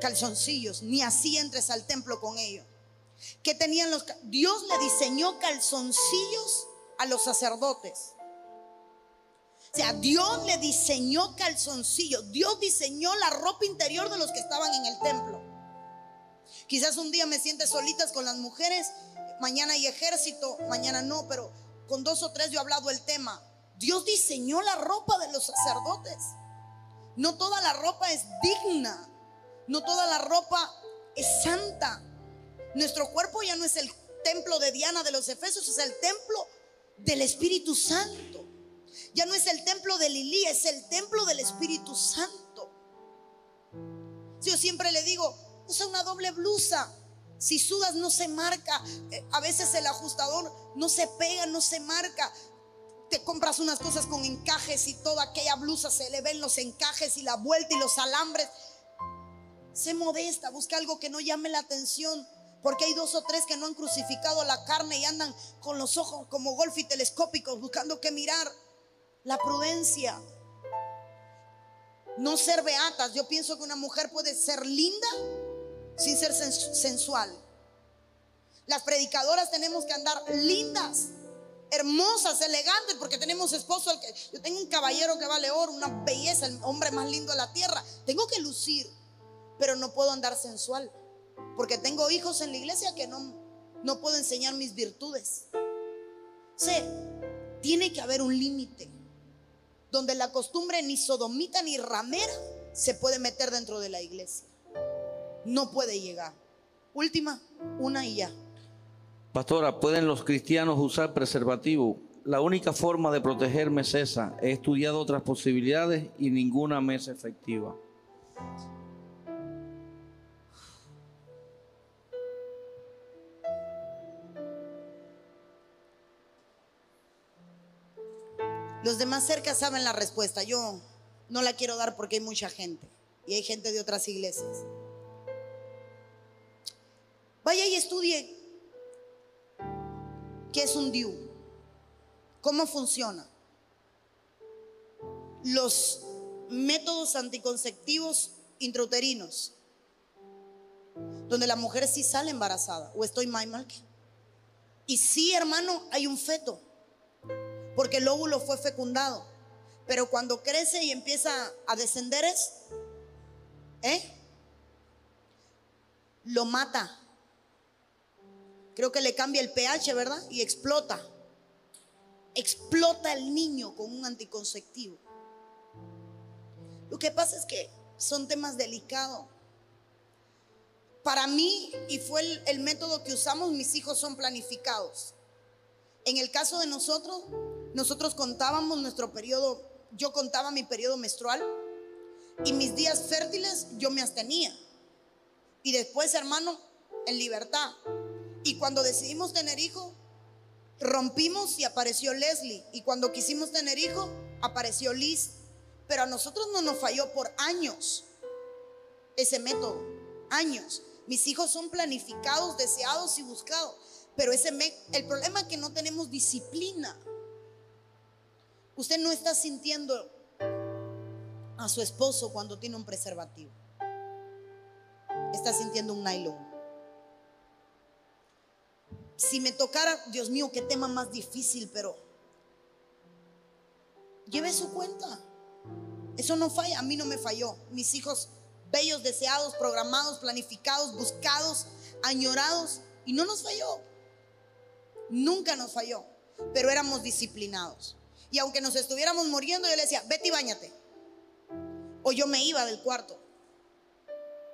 calzoncillos, ni así entres al templo con ellos. Que tenían los Dios le diseñó calzoncillos a los sacerdotes. O sea, Dios le diseñó calzoncillos. Dios diseñó la ropa interior de los que estaban en el templo. Quizás un día me sientes solitas con las mujeres, mañana hay ejército, mañana no, pero con dos o tres yo he hablado el tema. Dios diseñó la ropa de los sacerdotes. No toda la ropa es digna. No toda la ropa es santa. Nuestro cuerpo ya no es el templo de Diana de los Efesios, es el templo del Espíritu Santo. Ya no es el templo de Lili, es el templo del Espíritu Santo. yo siempre le digo, usa una doble blusa. Si sudas no se marca. Eh, a veces el ajustador no se pega, no se marca. Te compras unas cosas con encajes y toda aquella blusa se le ven los encajes y la vuelta y los alambres. Sé modesta, busca algo que no llame la atención. Porque hay dos o tres que no han crucificado la carne y andan con los ojos como golf y telescópicos buscando que mirar. La prudencia. No ser beatas. Yo pienso que una mujer puede ser linda sin ser sensual. Las predicadoras tenemos que andar lindas, hermosas, elegantes, porque tenemos esposo. que, yo tengo un caballero que vale oro, una belleza, el hombre más lindo de la tierra. Tengo que lucir, pero no puedo andar sensual, porque tengo hijos en la iglesia que no, no puedo enseñar mis virtudes. Sé, tiene que haber un límite donde la costumbre ni sodomita ni ramera se puede meter dentro de la iglesia no puede llegar. Última, una y ya. Pastora, ¿pueden los cristianos usar preservativo? La única forma de protegerme es esa. He estudiado otras posibilidades y ninguna me es efectiva. Los demás cerca saben la respuesta. Yo no la quiero dar porque hay mucha gente y hay gente de otras iglesias. Vaya y estudie qué es un DIU, cómo funciona. Los métodos anticonceptivos intrauterinos, donde la mujer sí sale embarazada, o estoy mal, mal. Y sí, hermano, hay un feto, porque el óvulo fue fecundado, pero cuando crece y empieza a descender es, ¿eh? Lo mata creo que le cambia el pH, ¿verdad? Y explota. Explota el niño con un anticonceptivo. Lo que pasa es que son temas delicados. Para mí, y fue el, el, método que usamos, mis hijos son planificados. En el caso de nosotros, nosotros contábamos nuestro periodo, yo contaba mi periodo menstrual y mis días fértiles yo me abstenía. Y después, hermano, en libertad. Y cuando decidimos tener hijo, rompimos y apareció Leslie. Y cuando quisimos tener hijo, apareció Liz. Pero a nosotros no nos falló por años ese método. Años. Mis hijos son planificados, deseados y buscados. Pero ese el problema es que no tenemos disciplina. Usted no está sintiendo a su esposo cuando tiene un preservativo. Está sintiendo un nylon. Si me tocara, Dios mío, qué tema más difícil, pero lleve su cuenta. Eso no falla, a mí no me falló. Mis hijos bellos, deseados, programados, planificados, buscados, añorados, y no nos falló. Nunca nos falló, pero éramos disciplinados. Y aunque nos estuviéramos muriendo, yo le decía, vete y bañate. O yo me iba del cuarto.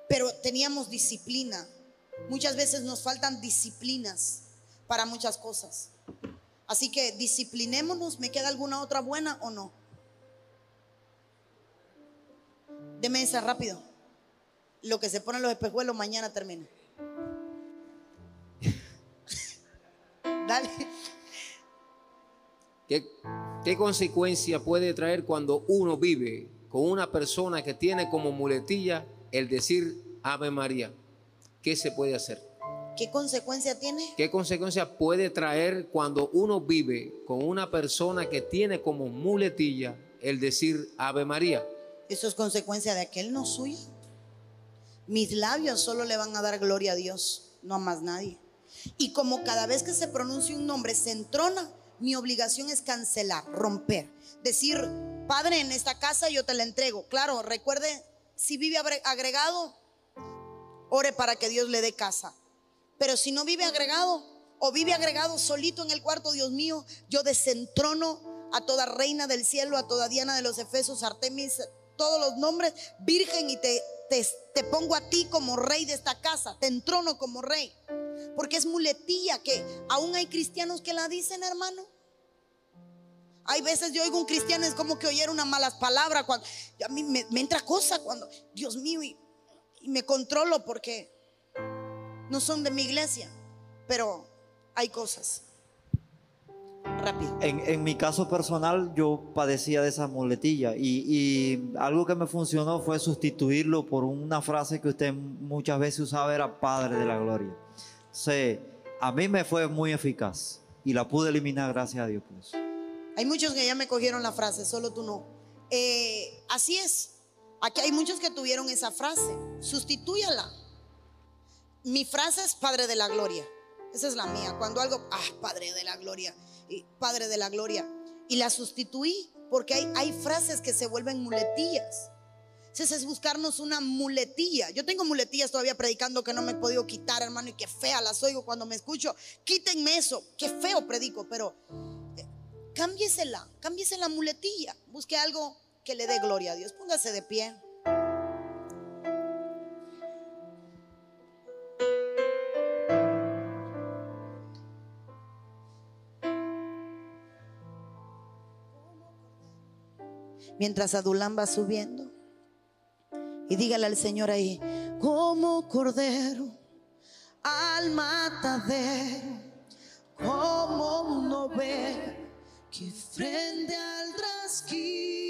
Pero teníamos disciplina. Muchas veces nos faltan disciplinas para muchas cosas. Así que disciplinémonos. ¿Me queda alguna otra buena o no? Deme esa rápido. Lo que se pone en los espejuelos mañana termina. Dale. ¿Qué, ¿Qué consecuencia puede traer cuando uno vive con una persona que tiene como muletilla el decir Ave María? ¿Qué se puede hacer? ¿Qué consecuencia tiene? ¿Qué consecuencia puede traer cuando uno vive con una persona que tiene como muletilla el decir Ave María? Eso es consecuencia de aquel no suyo. Mis labios solo le van a dar gloria a Dios, no a más nadie. Y como cada vez que se pronuncia un nombre se entrona, mi obligación es cancelar, romper. Decir, Padre, en esta casa yo te la entrego. Claro, recuerde, si vive agre- agregado, ore para que Dios le dé casa. Pero si no vive agregado o vive agregado solito en el cuarto, Dios mío, yo desentrono a toda reina del cielo, a toda Diana de los Efesos, Artemis, todos los nombres, virgen, y te, te, te pongo a ti como rey de esta casa, te entrono como rey. Porque es muletilla que aún hay cristianos que la dicen, hermano. Hay veces yo oigo un cristiano, es como que oyera unas malas palabras. Cuando, a mí me, entra cosa cuando, Dios mío, y, y me controlo porque no son de mi iglesia, pero hay cosas. Rápido. En, en mi caso personal, yo padecía de esa muletilla y, y algo que me funcionó fue sustituirlo por una frase que usted muchas veces usaba, era Padre de la Gloria. Entonces, a mí me fue muy eficaz y la pude eliminar gracias a Dios. Hay muchos que ya me cogieron la frase, solo tú no. Eh, así es. Aquí hay muchos que tuvieron esa frase. Sustitúyala. Mi frase es Padre de la Gloria. Esa es la mía. Cuando algo, ah, Padre de la Gloria, Padre de la Gloria. Y la sustituí porque hay, hay frases que se vuelven muletillas. Entonces es buscarnos una muletilla. Yo tengo muletillas todavía predicando que no me he podido quitar, hermano, y qué fea las oigo cuando me escucho. Quítenme eso. Qué feo predico, pero eh, cámbiesela, cámbiese la muletilla. Busque algo que le dé gloria a Dios. Póngase de pie. Mientras Adulán va subiendo. Y dígale al Señor ahí, como cordero al matadero, como un oveja que frente al trasquilar